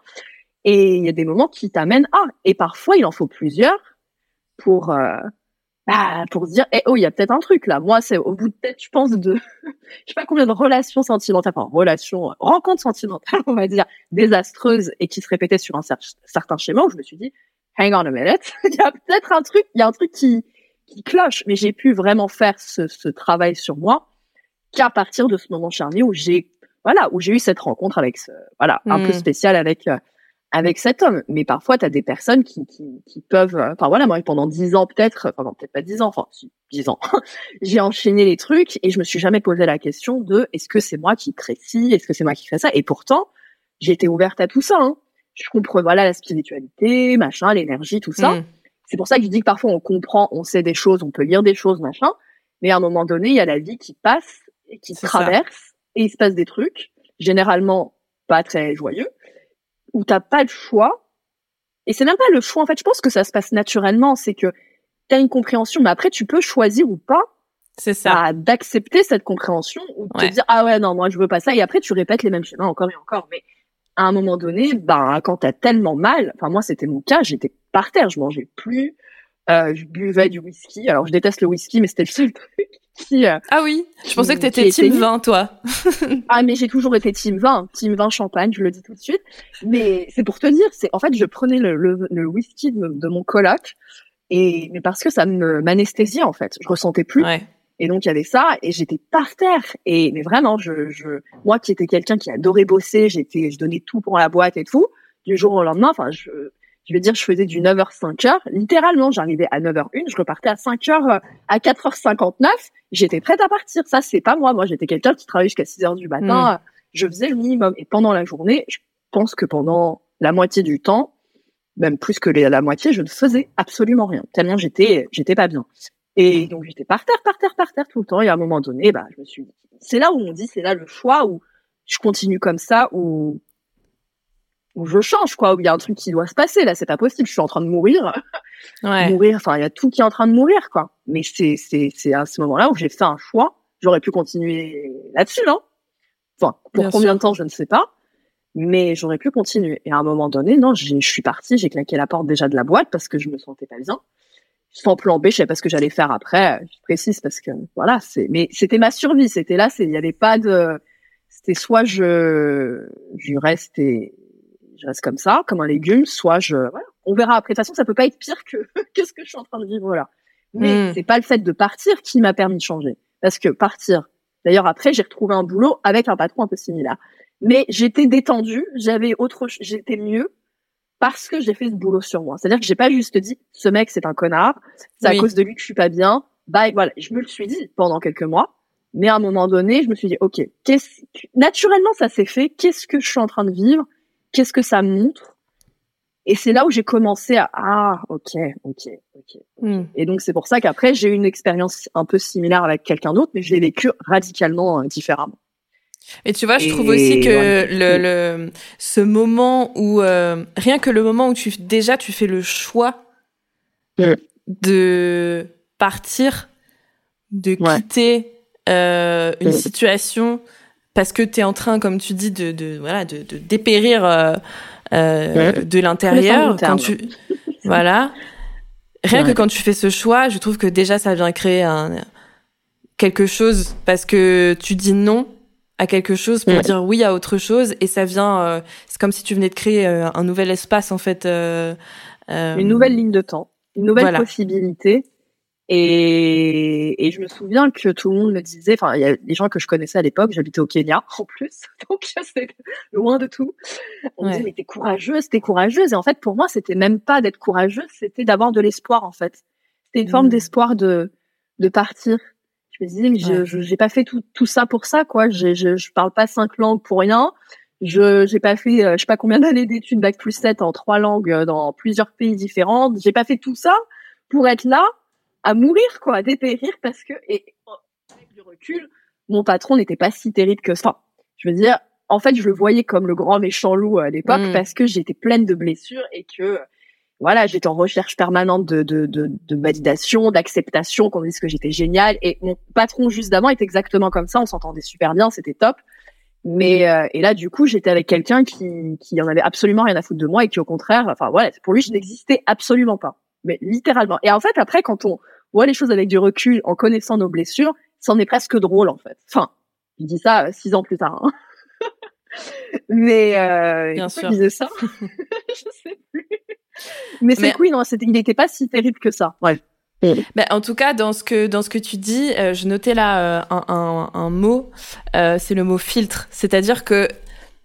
Et il y a des moments qui t'amènent à. Et parfois, il en faut plusieurs pour euh, bah, pour se dire, eh, oh, il y a peut-être un truc là. Moi, c'est au bout de peut-être, je pense, de [laughs] je sais pas combien de relations sentimentales, enfin relations, rencontres sentimentales, on va dire, désastreuses et qui se répétaient sur un certain schéma où je me suis dit, hang on a minute, [laughs] il y a peut-être un truc, il y a un truc qui qui cloche. Mais j'ai pu vraiment faire ce, ce travail sur moi qu'à partir de ce moment charnier où j'ai voilà où j'ai eu cette rencontre avec ce voilà un peu hmm. spécial avec euh, avec cet homme mais parfois tu as des personnes qui, qui, qui peuvent euh, enfin voilà moi pendant dix ans peut-être enfin peut-être pas dix ans enfin dix ans [laughs] j'ai enchaîné les trucs et je me suis jamais posé la question de est-ce que c'est moi qui crée ci est-ce que c'est moi qui crée ça? Et pourtant j'étais ouverte à tout ça hein. je comprends voilà la spiritualité machin l'énergie tout ça hmm. c'est pour ça que je dis que parfois on comprend on sait des choses on peut lire des choses machin mais à un moment donné il y a la vie qui passe et qui traverse et il se passe des trucs, généralement pas très joyeux, où t'as pas le choix. Et c'est même pas le choix, en fait, je pense que ça se passe naturellement, c'est que t'as une compréhension, mais après tu peux choisir ou pas. C'est ça. D'accepter cette compréhension ou de te dire ah ouais non moi je veux pas ça et après tu répètes les mêmes schémas encore et encore. Mais à un moment donné, ben quand t'as tellement mal, enfin moi c'était mon cas, j'étais par terre, je mangeais plus, euh, je buvais du whisky. Alors je déteste le whisky, mais c'était le seul [laughs] truc ah oui, je pensais que t'étais team vin, toi. [laughs] ah mais j'ai toujours été team vin, team vin champagne, je le dis tout de suite. Mais c'est pour te dire, c'est en fait je prenais le, le, whisky de, mon coloc et mais parce que ça me m'anesthésiait en fait, je ressentais plus. Et donc il y avait ça et j'étais par terre et mais vraiment je, je moi qui étais quelqu'un qui adorait bosser, j'étais je donnais tout pour la boîte et tout. Du jour au lendemain, enfin je je vais dire, je faisais du 9h 5h. Littéralement, j'arrivais à 9h01, je repartais à 5h, euh, à 4h59. J'étais prête à partir. Ça, c'est pas moi. Moi, j'étais quelqu'un qui travaillait jusqu'à 6h du matin. Mm. Je faisais le minimum. Et pendant la journée, je pense que pendant la moitié du temps, même plus que la moitié, je ne faisais absolument rien. Tellement j'étais, j'étais pas bien. Et donc, j'étais par terre, par terre, par terre tout le temps. Et à un moment donné, bah, je me suis dit, c'est là où on dit, c'est là le choix où je continue comme ça, ou où je change, quoi, où il y a un truc qui doit se passer. Là, c'est pas possible. Je suis en train de mourir. Ouais. Mourir. Enfin, il y a tout qui est en train de mourir, quoi. Mais c'est, c'est, c'est à ce moment-là où j'ai fait un choix. J'aurais pu continuer là-dessus, non? Enfin, pour Bien combien sûr. de temps, je ne sais pas. Mais j'aurais pu continuer. Et à un moment donné, non, je suis partie, j'ai claqué la porte déjà de la boîte parce que je me sentais pas bien. Sans plan B, je savais pas ce que j'allais faire après. Je précise parce que, voilà, c'est, mais c'était ma survie. C'était là, c'est, il y avait pas de, c'était soit je, je reste et je reste comme ça, comme un légume, soit je, voilà. On verra après. De toute façon, ça peut pas être pire que, [laughs] que ce que je suis en train de vivre là. Mais Mm. c'est pas le fait de partir qui m'a permis de changer. Parce que partir, d'ailleurs après, j'ai retrouvé un boulot avec un patron un peu similaire. Mais j'étais détendue, j'avais autre, j'étais mieux parce que j'ai fait ce boulot sur moi. C'est-à-dire que j'ai pas juste dit, ce mec c'est un connard, c'est Oui. à cause de lui que je suis pas bien. Bye, voilà. Je me le suis dit pendant quelques mois. Mais à un moment donné, je me suis dit, ok, qu'est-ce naturellement ça s'est fait. Qu'est-ce que je suis en train de vivre? Qu'est-ce que ça montre? Et c'est là où j'ai commencé à ah, ok, ok, ok. Mm. Et donc c'est pour ça qu'après j'ai eu une expérience un peu similaire avec quelqu'un d'autre, mais je l'ai vécu radicalement euh, différemment. Et tu vois, je Et trouve aussi que voilà. le, le, ce moment où, euh, rien que le moment où tu, déjà, tu fais le choix Mm. de partir, de Ouais. quitter euh, une Mm. situation parce que tu es en train, comme tu dis, de, de, voilà, de, de dépérir euh, euh, Ouais. de l'intérieur. Quand tu, voilà. Rien que quand tu fais ce choix, je trouve que déjà ça vient créer un, quelque chose parce que tu dis non à quelque chose pour Ouais. dire oui à autre chose et ça vient euh, c'est comme si tu venais de créer euh, un nouvel espace en fait euh, euh, Une nouvelle ligne de temps, une nouvelle Voilà. possibilité. Et, et je me souviens que tout le monde me disait, enfin, il y a des gens que je connaissais à l'époque, j'habitais au Kenya [laughs] en plus, donc c'est loin de tout. On me disait, mais t'es courageuse, t'es courageuse. Et en fait, pour moi, c'était même pas d'être courageuse, c'était d'avoir de l'espoir, en fait. C'était une forme Mm. d'espoir de, de partir. Je me disais, mais je, Ouais. je- j'ai pas fait tout, tout ça pour ça, quoi. Je, je, je parle pas cinq langues pour rien. Je, j'ai pas fait, euh, je sais pas combien d'années d'études bac plus 7 en trois langues euh, dans plusieurs pays différents. J'ai pas fait tout ça pour être là à mourir, quoi, à dépérir parce que, et avec du recul, mon patron n'était pas si terrible que ça. Je veux dire, en fait, je le voyais comme le grand méchant loup à l'époque Mm. parce que j'étais pleine de blessures et que, voilà, j'étais en recherche permanente de, de, de, de validation, d'acceptation, qu'on dise que j'étais géniale. Et mon patron juste d'avant était exactement comme ça. On s'entendait super bien, c'était top. Mais euh, et là, du coup, j'étais avec quelqu'un qui qui en avait absolument rien à foutre de moi et qui, au contraire, enfin voilà, pour lui, je n'existais absolument pas. Mais littéralement. Et en fait, après, quand on voit les choses avec du recul, en connaissant nos blessures, c'en est presque drôle, en fait. Enfin, je dis ça euh, six ans plus tard. hein. [laughs] Mais euh, Bien sûr. je ça [laughs] Je sais plus. Mais c'est Mais- que oui, non, il n'était pas si terrible que ça. Ouais. Ben, en tout cas, dans ce que dans ce que tu dis, euh, je notais là euh, un, un, un mot, euh, c'est le mot filtre. C'est-à-dire que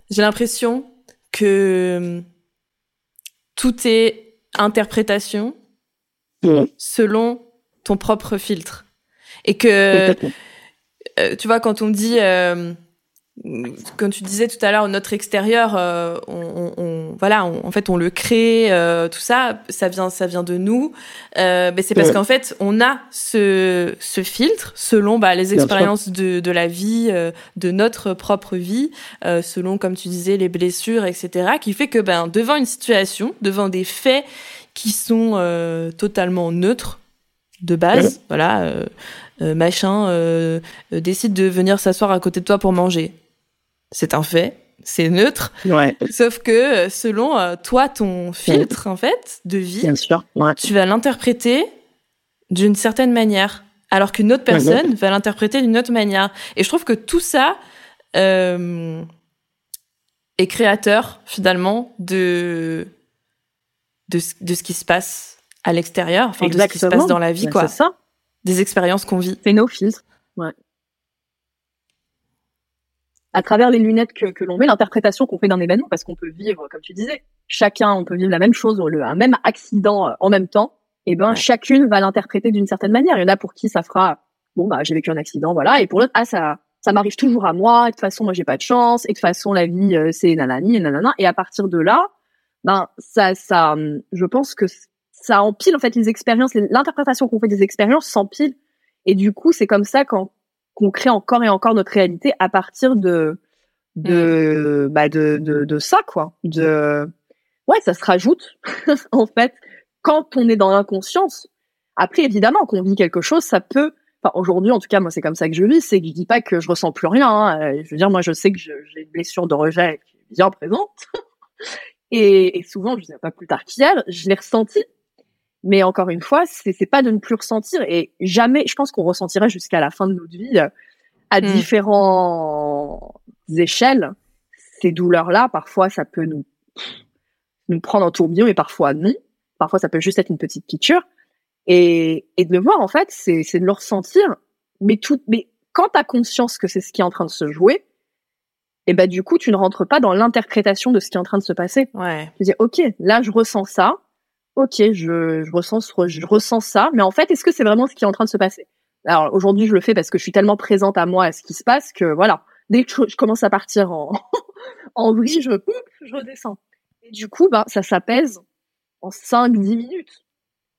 j'ai l'impression que hum, tout est interprétation selon ton propre filtre, et que euh, tu vois quand on dit euh, quand tu disais tout à l'heure notre extérieur euh, on, on- on- voilà on- en fait on le crée euh, tout ça ça vient ça vient de nous. Euh, ben c'est parce Ouais. qu'en fait on a ce ce filtre selon bah, les expériences de de la vie euh, de notre propre vie euh, selon comme tu disais les blessures etc qui fait que ben devant une situation devant des faits qui sont euh, totalement neutres de base voilà euh, euh, machin euh, décide de venir s'asseoir à côté de toi pour manger. C'est un fait, c'est neutre, Ouais, sauf que selon toi ton filtre en fait de vie, bien sûr. Ouais. tu vas l'interpréter d'une certaine manière, alors qu'une autre personne va l'interpréter d'une autre manière. Et je trouve que tout ça est créateur finalement de de, de ce qui se passe à l'extérieur, enfin de ce qui se passe dans la vie, Ben, quoi, C'est ça. des expériences qu'on vit. C'est nos filtres. à travers les lunettes que, que l'on met, l'interprétation qu'on fait d'un événement, parce qu'on peut vivre, comme tu disais, chacun, on peut vivre la même chose, le, un même accident euh, en même temps, et ben chacune va l'interpréter d'une certaine manière. Il y en a pour qui ça fera, bon bah j'ai vécu un accident, voilà, et pour l'autre, ah ça, ça m'arrive toujours à moi, et de toute façon moi j'ai pas de chance, et de toute façon la vie euh, c'est nanani et nanana, et à partir de là, ben ça, ça, je pense que ça empile en fait les expériences, l'interprétation qu'on fait des expériences s'empile, et du coup c'est comme ça quand qu'on crée encore et encore notre réalité à partir de de mm. bah de, de, de ça quoi. De ouais ça se rajoute [laughs] en fait quand on est dans l'inconscience. Après évidemment qu'on vit quelque chose ça peut enfin aujourd'hui en tout cas moi c'est comme ça que je vis c'est que je dis pas que je ressens plus rien hein. je veux dire moi je sais que j'ai une blessure de rejet qui est bien présente. [laughs] Et, et souvent je ne sais pas plus tard qu'hier je l'ai ressenti mais encore une fois, c'est pas de ne plus ressentir et jamais, je pense qu'on ressentirait jusqu'à la fin de notre vie à hmm. différentes échelles ces douleurs-là. Parfois, ça peut nous nous prendre en tourbillon et parfois non. Parfois, ça peut juste être une petite piqûre. Et, et de le voir, en fait, c'est de le ressentir. Mais tout, mais quand t'as conscience que c'est ce qui est en train de se jouer, et eh ben du coup, tu ne rentres pas dans l'interprétation de ce qui est en train de se passer. Ouais. Tu dis, ok, là, je ressens ça ok, je, je ressens, je ressens ça, mais en fait, est-ce que c'est vraiment ce qui est en train de se passer? Alors aujourd'hui, je le fais parce que je suis tellement présente à moi à ce qui se passe que voilà, dès que je, commence à partir en [laughs] en vrille, je je redescends. Et du coup, bah ça s'apaise en 5-10 minutes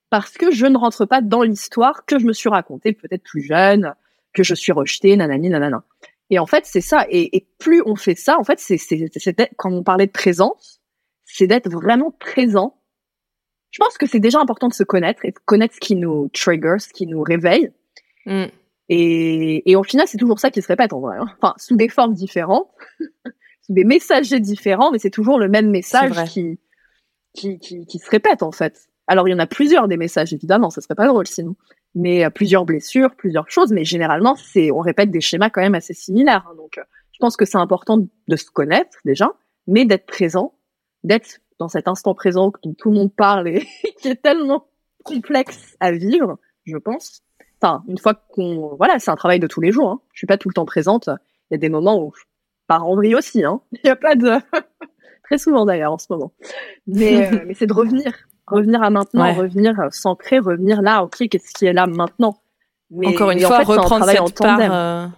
parce que je ne rentre pas dans l'histoire que je me suis racontée peut-être plus jeune, que je suis rejetée, nanani, nanana. Et en fait, c'est ça. Et, et, plus on fait ça, en fait, c'est quand on parlait de présence, c'est d'être vraiment présent je pense que c'est déjà important de se connaître et de connaître ce qui nous trigger, ce qui nous réveille. Mm. Et, et au final, c'est toujours ça qui se répète en vrai. Hein. Enfin, sous des formes différentes, [laughs] sous des messagers différents, mais c'est toujours le même message qui, qui, qui, qui, se répète en fait. Alors, il y en a plusieurs des messages, évidemment, ça serait pas drôle sinon. Mais euh, plusieurs blessures, plusieurs choses, mais généralement, c'est on répète des schémas quand même assez similaires. Hein. Donc, euh, je pense que c'est important de se connaître déjà, mais d'être présent, d'être dans cet instant présent dont tout le monde parle et [laughs] qui est tellement complexe à vivre, je pense. Enfin, une fois qu'on, voilà, c'est un travail de tous les jours. Hein. Je suis pas tout le temps présente. Il y a des moments où je pars en vrille aussi. Hein. [laughs] Il y a pas de [laughs] très souvent d'ailleurs en ce moment. Mais, euh, mais c'est de revenir, revenir à maintenant, revenir euh, s'ancrer, revenir là. Ok, qu'est-ce qui est là maintenant mais, Encore une fois, reprendre cette part.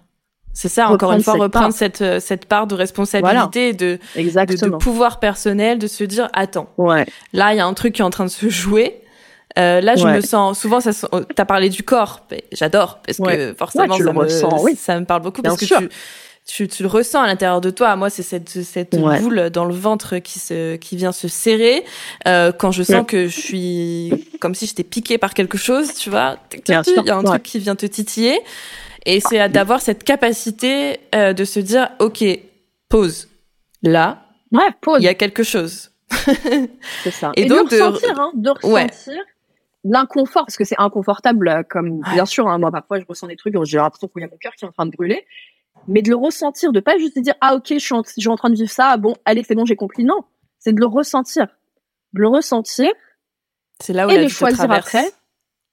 C'est ça, encore une fois, reprendre cette, euh, cette part de responsabilité, de, de, de, pouvoir personnel, de se dire, attends, ouais. là, il y a un truc qui est en train de se jouer. Euh, là, je me sens souvent. Ça, oh, t'as parlé du corps. J'adore parce que forcément, ça, me, oui. ça me parle beaucoup parce que tu, tu, tu, le ressens à l'intérieur de toi. Moi, c'est cette, cette boule dans le ventre qui se, qui vient se serrer euh, quand je sens que je suis comme si j'étais piquée par quelque chose. Tu vois, il y a un truc qui vient te titiller. Et c'est d'avoir cette capacité euh, de se dire, ok, pause. Là, ouais. Il y a quelque chose. [laughs] c'est ça. Et, donc de ressentir, hein, de ressentir l'inconfort, parce que c'est inconfortable, euh, comme bien sûr, hein, moi parfois je ressens des trucs, j'ai l'impression qu'il y a mon cœur qui est en train de brûler, mais de le ressentir, de pas juste dire ah ok, je suis en, je suis en train de vivre ça, bon, allez c'est bon, j'ai compris. Non, c'est de le ressentir, de le ressentir. C'est là où et de choisir après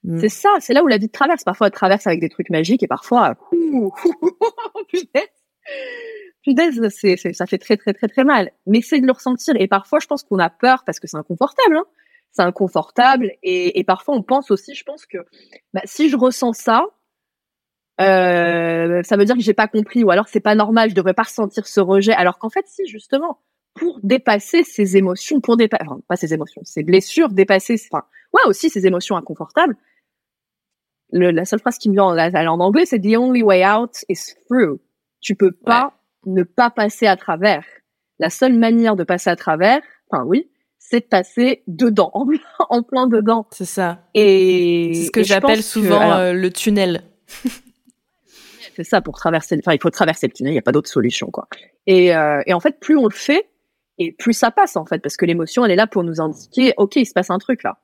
Mm. C'est ça, c'est là où la vie traverse. Parfois, elle traverse avec des trucs magiques et parfois, [laughs] punaise, c'est, ça fait très, très, très, très mal. Mais c'est de le ressentir. Et parfois, je pense qu'on a peur parce que c'est inconfortable. Hein. C'est inconfortable. Et, et, parfois, on pense aussi, je pense que bah, si je ressens ça, euh, ça veut dire que j'ai pas compris ou alors c'est pas normal, je devrais pas ressentir ce rejet. Alors qu'en fait, si justement, pour dépasser ces émotions, pour dépasser, enfin, pas ces émotions, ces blessures, dépasser, enfin, ouais, aussi ces émotions inconfortables, la seule phrase qui me vient en, anglais, c'est The only way out is through. Tu peux pas ne pas passer à travers. La seule manière de passer à travers, enfin oui, c'est de passer dedans, [laughs] en, plein dedans. C'est ça. Et c'est ce que j'appelle souvent euh, le tunnel. [laughs] c'est ça pour traverser. Enfin, il faut traverser le tunnel. Il n'y a pas d'autre solution, quoi. Et, euh, et en fait, plus on le fait, et plus ça passe en fait, parce que l'émotion, elle est là pour nous indiquer, ok, il se passe un truc là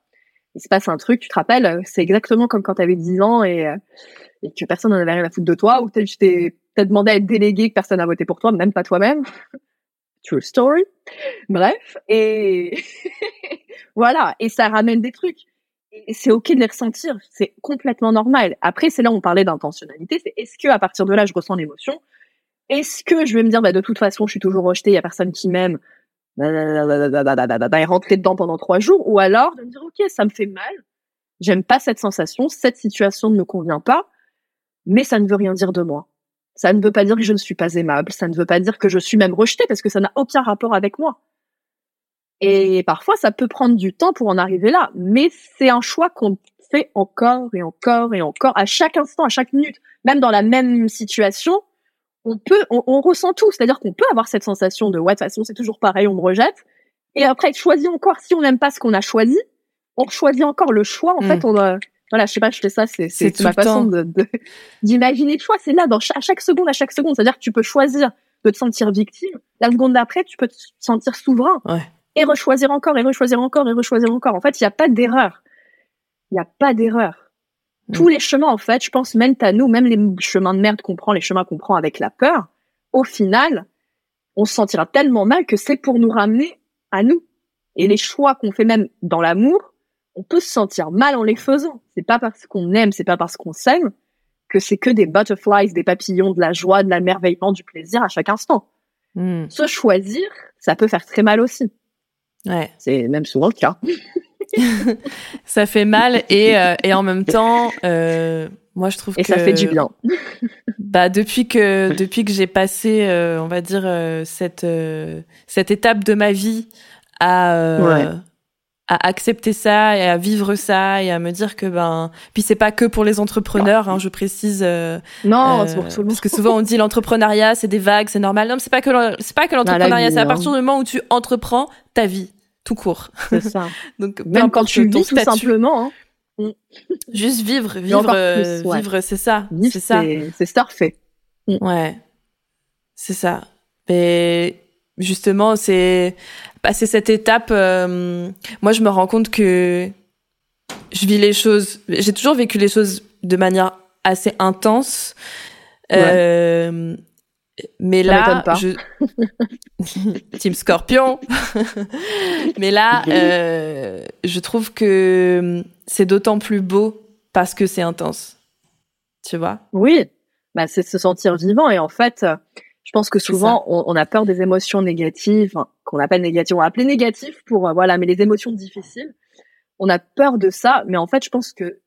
il se passe un truc, tu te rappelles, euh, c'est exactement comme quand tu avais 10 ans et, euh, et que personne n'en avait rien à foutre de toi, ou tu t'es demandé à être délégué, que personne n'a voté pour toi, même pas toi-même. [laughs] True story. Bref, et [laughs] voilà, et ça ramène des trucs. Et c'est ok de les ressentir, c'est complètement normal. Après, c'est là où on parlait d'intentionnalité, c'est est-ce que à partir de là, je ressens l'émotion? Est-ce que je vais me dire, bah, de toute façon, je suis toujours rejetée, il y a personne qui m'aime, et rentrer dedans pendant trois jours, ou alors de me dire, ok, ça me fait mal, j'aime pas cette sensation, cette situation ne me convient pas, mais ça ne veut rien dire de moi. Ça ne veut pas dire que je ne suis pas aimable, ça ne veut pas dire que je suis même rejetée, parce que ça n'a aucun rapport avec moi. Et parfois, ça peut prendre du temps pour en arriver là, mais c'est un choix qu'on fait encore et encore et encore, à chaque instant, à chaque minute, même dans la même situation, on peut, on, ressent tout. C'est-à-dire qu'on peut avoir cette sensation de ouais, de toute façon, c'est toujours pareil, on me rejette. Et après, choisir encore, si on n'aime pas ce qu'on a choisi, on choisit encore le choix. En fait, mm. on a, voilà, je sais pas, je fais ça, c'est, c'est ma façon de, d'imaginer le choix. C'est là, dans chaque, chaque seconde, à chaque seconde. C'est-à-dire que tu peux choisir de te sentir victime. La seconde d'après, tu peux te sentir souverain. Et rechoisir encore, et rechoisir encore, et rechoisir encore. En fait, il n'y a pas d'erreur. Il n'y a pas d'erreur. Tous mm. les chemins, en fait, je pense, mènent à nous, même les chemins de merde qu'on prend, les chemins qu'on prend avec la peur, au final, on se sentira tellement mal que c'est pour nous ramener à nous. Et les choix qu'on fait même dans l'amour, on peut se sentir mal en les faisant. C'est pas parce qu'on aime, c'est pas parce qu'on s'aime que c'est que des butterflies, des papillons, de la joie, de l'émerveillement, du plaisir à chaque instant. Mm. Se choisir, ça peut faire très mal aussi. Ouais. C'est même souvent le cas. [laughs] ça fait mal et, euh, et en même temps, euh, moi je trouve et que ça fait du bien. bah depuis que depuis que j'ai passé, euh, on va dire cette cette étape de ma vie à à accepter ça et à vivre ça et à me dire que ben puis c'est pas que pour les entrepreneurs hein, je précise non pour tout le monde parce que souvent on dit l'entrepreneuriat c'est des vagues c'est normal. Non c'est pas que c'est pas que l'entrepreneuriat c'est à partir du moment où tu entreprends ta vie tout court. C'est ça. [laughs] Donc même quand tu vis tout simplement. Hein. Mm. [laughs] Juste vivre, vivre, vivre, c'est ça. C'est ça. C'est starfait. Mm. Ouais. C'est ça. Mais justement, c'est passer cette étape. Euh, moi, je me rends compte que je vis les choses. J'ai toujours vécu les choses de manière assez intense. Euh, [laughs] [laughs] mais là, je Team Scorpion. mais là, euh, je trouve que c'est d'autant plus beau parce que c'est intense. Tu vois? Oui, bah c'est se sentir vivant. Et en fait, je pense que souvent on, a peur des émotions négatives qu'on appelle négatives, on va appeler négatives pour euh, voilà, mais les émotions difficiles, on a peur de ça, mais en fait, je pense que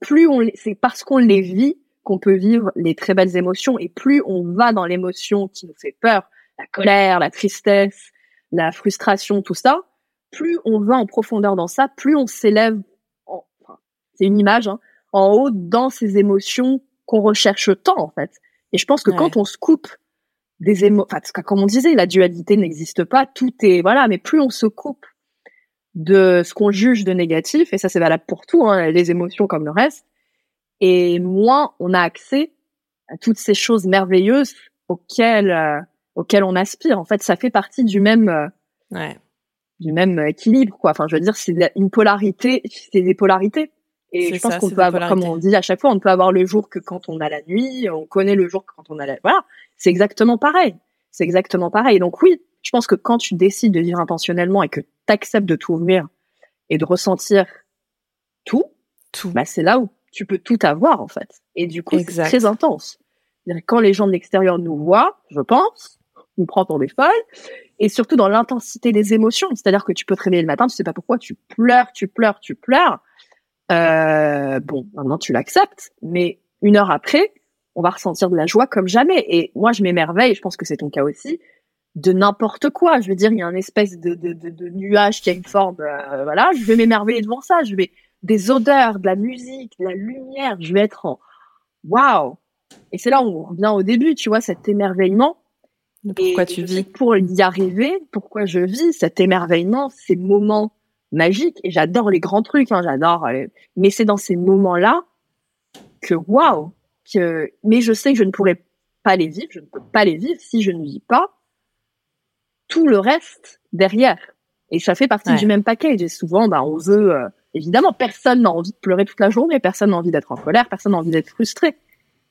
plus on c'est parce qu'on les vit qu'on peut vivre les très belles émotions. Et plus on va dans l'émotion qui nous fait peur, la colère, la tristesse, la frustration, tout ça, plus on va en profondeur dans ça, plus on s'élève, enfin, c'est une image, hein, en haut dans ces émotions qu'on recherche tant en fait. Et je pense que quand on se coupe des émotions, enfin, comme on disait, la dualité n'existe pas, tout est voilà, mais plus on se coupe de ce qu'on juge de négatif, et ça c'est valable pour tout, hein, les émotions comme le reste, et moins on a accès à toutes ces choses merveilleuses auxquelles euh, auxquelles on aspire. En fait, ça fait partie du même euh, ouais. du même équilibre quoi. Enfin, je veux dire, c'est une polarité, c'est des polarités. Et je pense qu'on peut avoir, comme on dit à chaque fois, on ne peut avoir le jour que quand on a la nuit, on connaît le jour que quand on a la, voilà. C'est exactement pareil. C'est exactement pareil. Donc oui, je pense que quand tu décides de vivre intentionnellement et que tu acceptes de t'ouvrir et de ressentir tout, tout. Bah, c'est là où tu peux tout avoir en fait. Et du coup, c'est très intense. Quand les gens de l'extérieur nous voient, je pense, nous prend pour des folles, et surtout dans l'intensité des émotions. C'est-à-dire que tu peux te réveiller le matin, tu sais pas pourquoi, tu pleures, tu pleures, tu pleures. Euh, bon, maintenant tu l'acceptes, mais une heure après, on va ressentir de la joie comme jamais. Et moi, je m'émerveille, je pense que c'est ton cas aussi, de n'importe quoi. Je veux dire, il y a une espèce de, de, de, de nuage qui a une forme, euh, voilà, je vais m'émerveiller devant ça. Je vais des odeurs, de la musique, de la lumière. Je vais être en waouh. Et c'est là où on revient au début, tu vois, cet émerveillement. Pourquoi tu vis Pour y arriver, pourquoi je vis cet émerveillement, ces moments magiques. Et j'adore les grands trucs, hein, j'adore. Euh, mais c'est dans ces moments-là que waouh. Que... Mais je sais que je ne pourrais pas les vivre. Je ne peux pas les vivre si je ne vis pas tout le reste derrière. Et ça fait partie du même package. Et souvent, bah, on veut euh, Évidemment, personne n'a envie de pleurer toute la journée, personne n'a envie d'être en colère, personne n'a envie d'être frustré.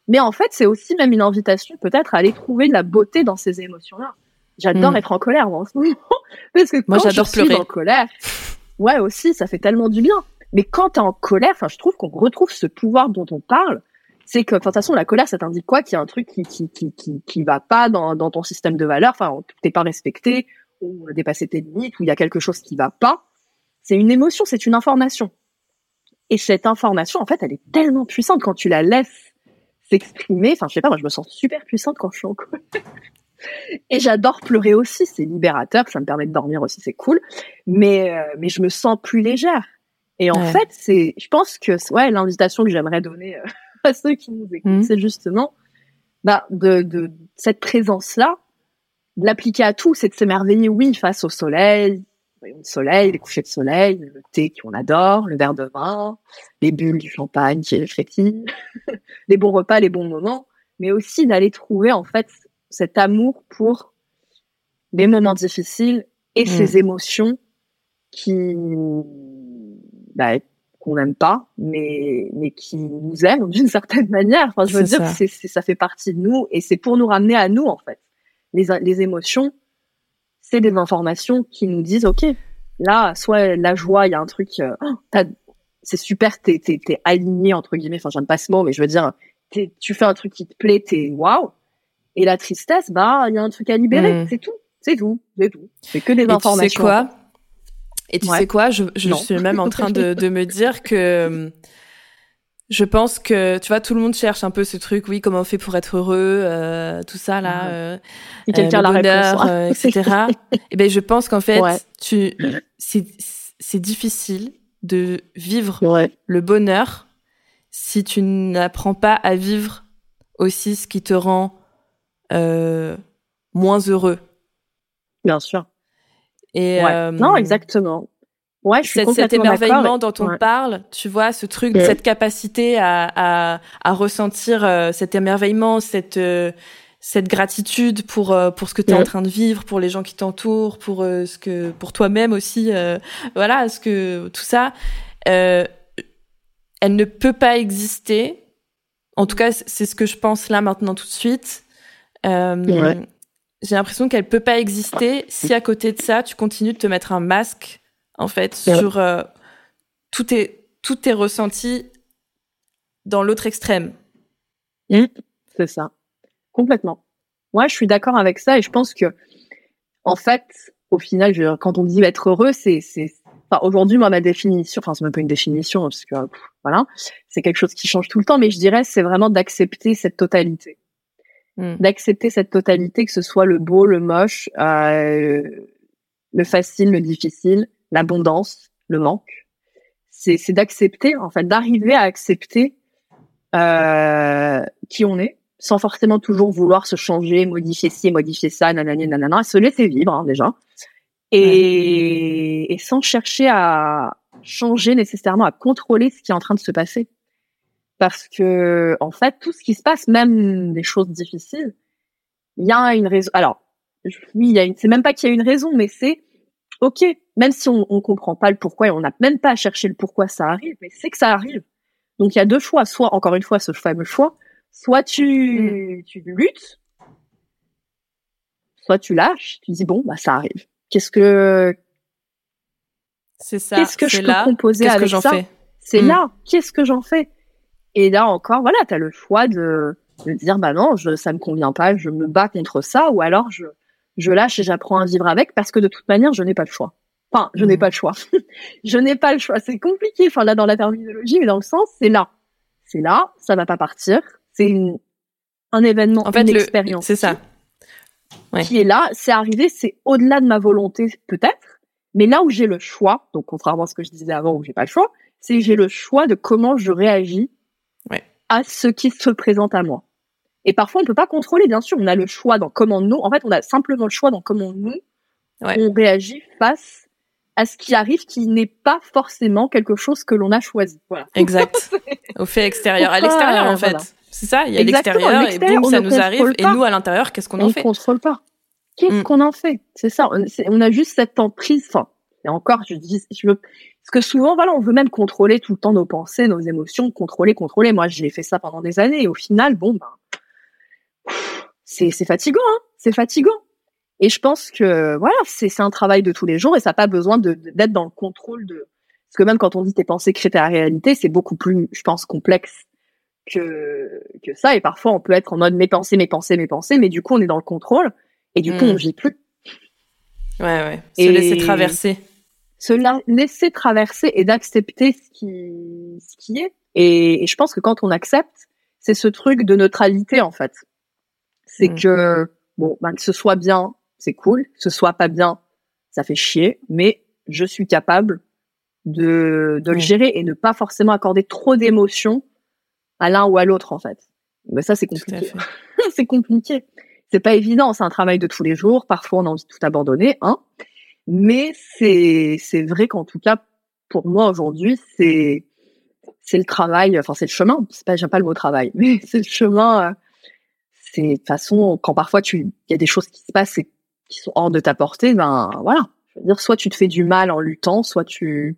Mais en fait, c'est aussi même une invitation peut-être à aller trouver de la beauté dans ces émotions-là. J'adore hmm. être en colère moi, en ce moment [laughs] parce que moi j'adore je pleurer en colère. Ouais aussi, ça fait tellement du bien. Mais quand t'es en colère, enfin je trouve qu'on retrouve ce pouvoir dont on parle, c'est que, de toute façon, la colère, ça t'indique quoi Qu'il y a un truc qui qui qui qui, qui va pas dans, dans ton système de valeurs. Enfin, t'es pas respecté ou dépassé tes limites ou il y a quelque chose qui va pas. C'est une émotion, c'est une information. Et cette information, en fait, elle est tellement puissante quand tu la laisses s'exprimer. Enfin, je sais pas, moi, je me sens super puissante quand je suis en colère. [laughs] Et j'adore pleurer aussi, c'est libérateur, ça me permet de dormir aussi, c'est cool. Mais euh, mais je me sens plus légère. Et en fait, c'est, je pense que ouais, l'invitation que j'aimerais donner euh, [laughs] à ceux qui nous écoutent, mmh. c'est justement bah, de, de cette présence-là, de l'appliquer à tout, c'est de s'émerveiller, oui, face au soleil, le soleil, les couchers de soleil, le thé qu'on adore, le verre de vin, les bulles du champagne qui frétillent, [laughs] les bons repas, les bons moments, mais aussi d'aller trouver en fait cet amour pour les moments difficiles et mmh. ces émotions qui bah, qu'on n'aime pas, mais mais qui nous aiment [laughs] d'une certaine manière. Enfin, je veux dire, ça. C'est, ça fait partie de nous et c'est pour nous ramener à nous en fait. Les les émotions, c'est des informations qui nous disent ok, là, soit la joie, il y a un truc, euh, oh, c'est super, t'es t'es t'es aligné entre guillemets. Enfin, j'aime pas ce mot, mais je veux dire, tu fais un truc qui te plaît, t'es waouh. Et la tristesse, bah, il y a un truc à libérer, mmh. c'est tout, c'est tout, c'est tout. C'est que des et informations. Tu sais quoi? Et tu sais quoi? Je, je suis même en train de, de me dire que je pense que tu vois tout le monde cherche un peu ce truc oui comment on fait pour être heureux euh, tout ça là euh, et quelqu'un euh, la réponse euh, etc et [laughs] ben je pense qu'en fait ouais. tu c'est c'est difficile de vivre ouais. le bonheur si tu n'apprends pas à vivre aussi ce qui te rend euh, moins heureux bien sûr et ouais. non exactement Ouais, je suis cet, cet émerveillement dont on ouais. parle, tu vois, ce truc, ouais. cette capacité à, à, à ressentir euh, cet émerveillement, cette euh, cette gratitude pour euh, pour ce que tu es ouais. en train de vivre, pour les gens qui t'entourent, pour ce que pour toi-même aussi, euh, voilà, ce que tout ça, elle ne peut pas exister. En tout cas, c'est ce que je pense là maintenant tout de suite. J'ai l'impression qu'elle peut pas exister si à côté de ça, tu continues de te mettre un masque en fait, ouais. sur euh, tout tes tout tes ressentis dans l'autre extrême. Mmh, c'est ça, complètement. Moi, je suis d'accord avec ça et je pense que, en fait, au final, je, quand on dit être heureux, c'est c'est enfin, aujourd'hui, moi, ma définition, enfin, c'est même pas une définition parce que pff, voilà, c'est quelque chose qui change tout le temps, mais je dirais, c'est vraiment d'accepter cette totalité, mmh. d'accepter cette totalité, que ce soit le beau, le moche, euh, le facile, le difficile l'abondance, le manque. C'est, c'est d'accepter, en fait, d'arriver à accepter euh, qui on est, sans forcément toujours vouloir se changer, modifier ci, modifier ça, nanani, nanana, se laisser vivre hein, déjà, et, et sans chercher à changer nécessairement, à contrôler ce qui est en train de se passer. Parce que, en fait, tout ce qui se passe, même des choses difficiles, il y a une raison. Alors, oui, il y a une... c'est même pas qu'il y a une raison, mais c'est ok, même si on, on comprend pas le pourquoi et on n'a même pas à chercher le pourquoi ça arrive, mais c'est que ça arrive. Donc il y a deux choix, soit encore une fois ce fameux choix, soit tu, mmh. tu luttes, soit tu lâches, tu dis bon bah ça arrive. Qu'est-ce que c'est ça Qu'est-ce que je là, peux composer avec que ça C'est mmh. là, qu'est-ce que j'en fais? Et là encore, voilà, tu as le choix de, de dire bah non, je, ça me convient pas, je me bats contre ça, ou alors je je lâche et j'apprends à vivre avec parce que de toute manière, je n'ai pas le choix. Enfin, je n'ai mmh. pas le choix. [laughs] je n'ai pas le choix. C'est compliqué, enfin là dans la terminologie, mais dans le sens, c'est là. C'est là, ça va pas partir. C'est une, un événement, en fait, une expérience. C'est ça. Ouais. Qui est là, c'est arrivé, c'est au-delà de ma volonté peut-être, mais là où j'ai le choix, donc contrairement à ce que je disais avant où j'ai pas le choix, c'est j'ai le choix de comment je réagis ouais. à ce qui se présente à moi. Et parfois, on peut pas contrôler, bien sûr. On a le choix dans comment nous, en fait, on a simplement le choix dans comment nous, ouais. on réagit face à ce qui arrive qui n'est pas forcément quelque chose que l'on a choisi. Voilà. [laughs] Exact. Au fait extérieur. À l'extérieur, en fait. Voilà. C'est ça, il y a l'extérieur et boum, ça nous arrive. Et nous, à l'intérieur, qu'est-ce qu'on en fait? On contrôle pas. Qu'est-ce mm. qu'on en fait? C'est ça. On, on, a juste cette emprise. Enfin, et encore, je dis, je veux, parce que souvent, voilà, on veut même contrôler tout le temps nos pensées, nos émotions, contrôler, contrôler. Moi, j'ai fait ça pendant des années. Et au final, bon, ben, c'est c'est fatigant, hein c'est fatigant. Et je pense que voilà, c'est c'est un travail de tous les jours et ça n'a pas besoin de d'être dans le contrôle de. Parce que même quand on dit tes pensées créent ta réalité, c'est beaucoup plus, je pense, complexe que, que ça. Et parfois, on peut être en mode mes pensées, mes pensées, mes pensées, mais du coup, on est dans le contrôle et du coup, Mm. on vit plus. Ouais, ouais. Se Et- laisser traverser. Se la- laisser traverser et d'accepter ce qui, ce qui est. Et, et je pense que quand on accepte, c'est ce truc de neutralité, en fait. C'est Mm. que, bon, ben, que ce soit bien, c'est cool. Que ce soit pas bien, ça fait chier. Mais je suis capable de, de le gérer et ne pas forcément accorder trop d'émotions à l'un ou à l'autre, en fait. Mais ça, c'est compliqué. [laughs] c'est compliqué. C'est pas évident, c'est un travail de tous les jours. Parfois, on a envie de tout abandonner, hein. Mais c'est, c'est vrai qu'en tout cas, pour moi, aujourd'hui, c'est, c'est le travail, enfin, c'est le chemin. C'est pas, j'aime pas le mot travail, [laughs] mais c'est le chemin. euh, C'est, de toute façon, quand parfois tu, il y a des choses qui se passent et qui sont hors de ta portée, ben, voilà. Je veux dire, soit tu te fais du mal en luttant, soit tu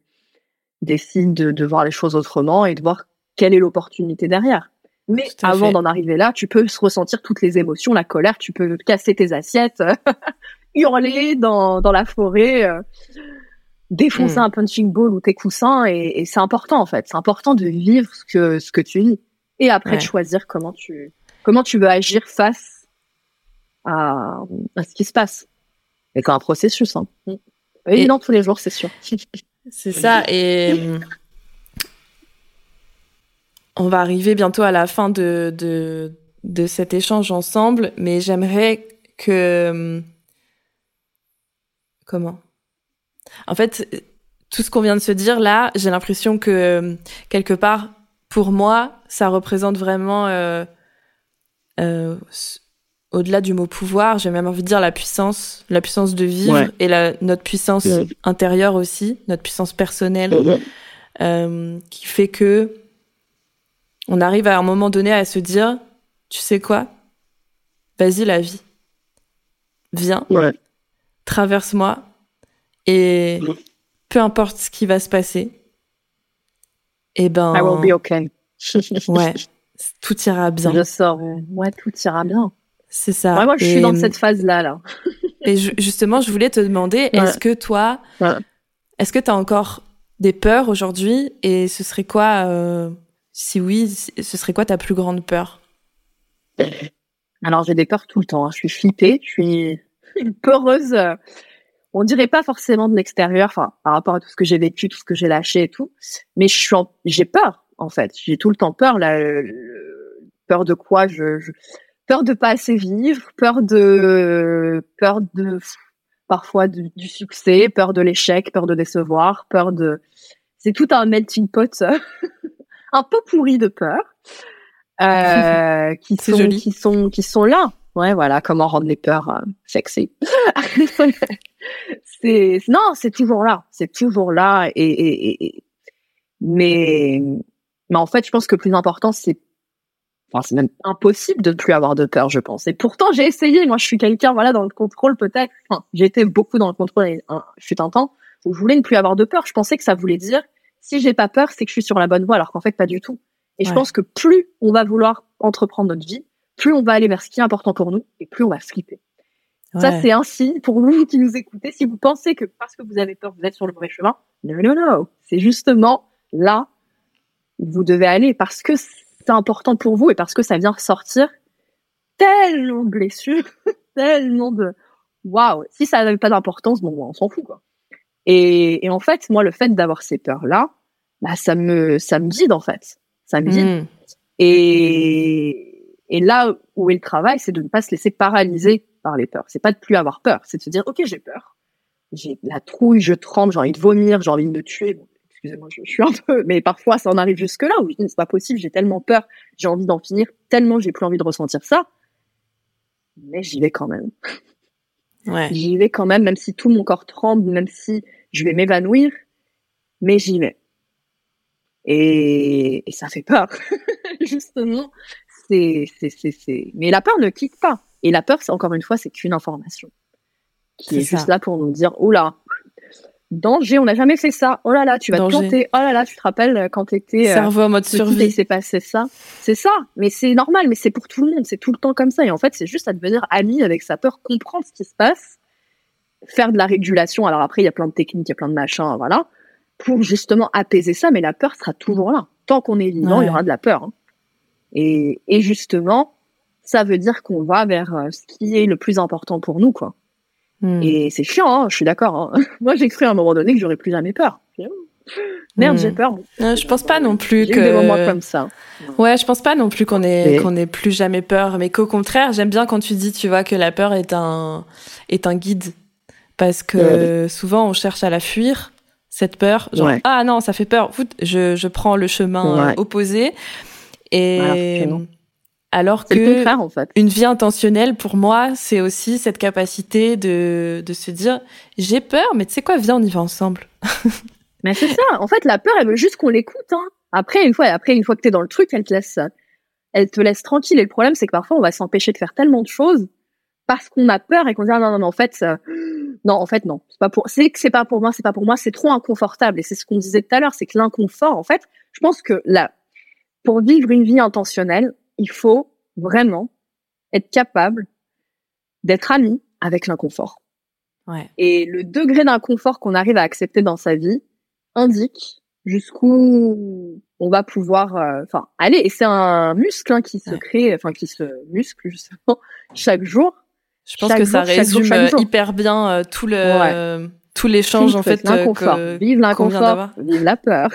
décides de, de voir les choses autrement et de voir quelle est l'opportunité derrière. Mais avant d'en arriver là, tu peux se ressentir toutes les émotions, la colère, tu peux casser tes assiettes, [laughs] hurler dans, dans la forêt, euh, défoncer Mm. un punching ball ou tes coussins, et, et c'est important en fait. C'est important de vivre ce que, ce que tu vis. Et après Ouais. de choisir comment tu, comment tu veux agir face à, à ce qui se passe. C'est quand un processus. Hein. Mm. Et- Évident tous les jours, c'est sûr. [laughs] C'est ça. Et on va arriver bientôt à la fin de, de, de cet échange ensemble, mais j'aimerais que... Comment? En fait, tout ce qu'on vient de se dire là, j'ai l'impression que quelque part, pour moi, ça représente vraiment... euh, euh, au-delà du mot pouvoir, j'ai même envie de dire la puissance, la puissance de vivre Ouais. et la, notre puissance Ouais. intérieure aussi, notre puissance personnelle, euh, qui fait que on arrive à un moment donné à se dire, tu sais quoi, vas-y la vie, viens, Ouais. traverse-moi et Ouais. peu importe ce qui va se passer, et ben, I will be okay. ouais, tout ira bien. Je sors. Ouais, tout ira bien. C'est ça. Ouais, moi, je suis dans cette phase-là, là. [laughs] Et ju- justement, je voulais te demander, Ouais. est-ce que toi, Ouais. est-ce que tu as encore des peurs aujourd'hui? Et ce serait quoi, euh, si oui, ce serait quoi ta plus grande peur? Alors, j'ai des peurs tout le temps. hein. Je suis flippée, je suis peureuse. euh, On dirait pas forcément de l'extérieur, enfin, par rapport à tout ce que j'ai vécu, tout ce que j'ai lâché et tout. Mais je suis, en- j'ai peur, en fait. J'ai tout le temps peur. Là, le- peur de quoi? Je, je- peur de pas assez vivre, peur de, peur de parfois du, du succès, peur de l'échec, peur de décevoir, peur de. C'est tout un melting pot, [laughs] un peu pourri de peur. Euh, [laughs] qui sont joli. qui sont qui sont là ouais voilà comment rendre les peurs euh, sexy [laughs] c'est non c'est toujours là c'est toujours là et, et- et- mais mais en fait je pense que le plus important c'est enfin c'est même impossible de ne plus avoir de peur je pense. Et pourtant j'ai essayé. Moi je suis quelqu'un voilà dans le contrôle peut-être. Enfin j'ai été beaucoup dans le contrôle et, hein, je fut un temps où je voulais ne plus avoir de peur. Je pensais que ça voulait dire si j'ai pas peur c'est que je suis sur la bonne voie alors qu'en fait pas du tout. Et je pense que plus on va vouloir entreprendre notre vie plus on va aller vers ce qui est important pour nous et plus on va flipper. Ça, c'est un signe pour vous qui nous écoutez. Si vous pensez que parce que vous avez peur, vous êtes sur le mauvais chemin, non, non, non. C'est justement là où vous devez aller parce que c'est important pour vous et parce que ça vient ressortir tellement de blessures, [laughs] tellement de waouh. Si ça n'avait pas d'importance, bon, on s'en fout, quoi. Et, et en fait, moi, le fait d'avoir ces peurs-là, bah, ça me, ça me vide, en fait. Ça me vide. Mm. Et, et là où est le travail, c'est de ne pas se laisser paralyser par les peurs. C'est pas de plus avoir peur, c'est de se dire ok j'ai peur, j'ai la trouille, je tremble, j'ai envie de vomir, j'ai envie de me tuer. Bon, excusez-moi, je, je suis un peu, mais parfois ça en arrive jusque là où je dis c'est pas possible, j'ai tellement peur, j'ai envie d'en finir, tellement j'ai plus envie de ressentir ça. Mais j'y vais quand même. Ouais. J'y vais quand même, même si tout mon corps tremble, même si je vais m'évanouir, mais j'y vais. Et, et ça fait peur, [laughs] justement. C'est, c'est, c'est, c'est. Mais la peur ne quitte pas. Et la peur, c'est encore une fois, c'est qu'une information qui est, juste là pour nous dire, oh là, danger, on n'a jamais fait ça. Oh là là, tu vas Danger. te planter. Oh là là, tu te rappelles euh, quand t'étais euh, Cerveau en mode et il survie. s'est passé ça. C'est ça, mais c'est normal, mais c'est pour tout le monde, c'est tout le temps comme ça. Et en fait, c'est juste à devenir ami avec sa peur, comprendre ce qui se passe, faire de la régulation. Alors après, il y a plein de techniques, il y a plein de machins, voilà, pour justement apaiser ça. Mais la peur sera toujours là. Tant qu'on est vivant, il y aura de la peur. hein. Et, et justement, ça veut dire qu'on va vers euh, ce qui est le plus important pour nous, quoi. Hmm. Et c'est chiant, hein, je suis d'accord. Hein. [laughs] Moi, j'ai cru à un moment donné que j'aurais plus jamais peur. Merde, Hmm. j'ai peur. Euh, je pense pas non plus eu des moments que. comme ça. Ouais, je pense pas non plus qu'on ait qu'on ait plus jamais peur, mais qu'au contraire, j'aime bien quand tu dis, tu vois, que la peur est un est un guide, parce que souvent on cherche à la fuir cette peur, genre Ouais. ah non, ça fait peur, je je prends le chemin Ouais. euh, opposé, et que non. Alors que contraire, en fait. une vie intentionnelle, pour moi, c'est aussi cette capacité de, de se dire j'ai peur, mais tu sais quoi, viens, on y va ensemble. [laughs] Mais c'est ça. En fait, la peur, elle veut juste qu'on l'écoute. Hein. Après, une fois, après, une fois que t'es dans le truc, elle te laisse, elle te laisse tranquille. Et le problème, c'est que parfois, on va s'empêcher de faire tellement de choses parce qu'on a peur et qu'on dit ah, non, non, non, en fait, ça- non, en fait, non. C'est pas pour, c'est que c'est pas pour moi, c'est pas pour moi, c'est trop inconfortable. Et c'est ce qu'on disait tout à l'heure, c'est que l'inconfort, en fait, je pense que là, pour vivre une vie intentionnelle, il faut vraiment être capable d'être ami avec l'inconfort. Ouais. Et le degré d'inconfort qu'on arrive à accepter dans sa vie indique jusqu'où on va pouvoir, euh, enfin, aller. Et c'est un muscle hein, qui se Ouais. crée, enfin, qui se muscle justement chaque jour. Je pense Chaque que ça jour, résume euh, jour. hyper bien euh, tout le tout l'échange en fait euh, l'inconfort. que- Vive l'inconfort, vive la peur.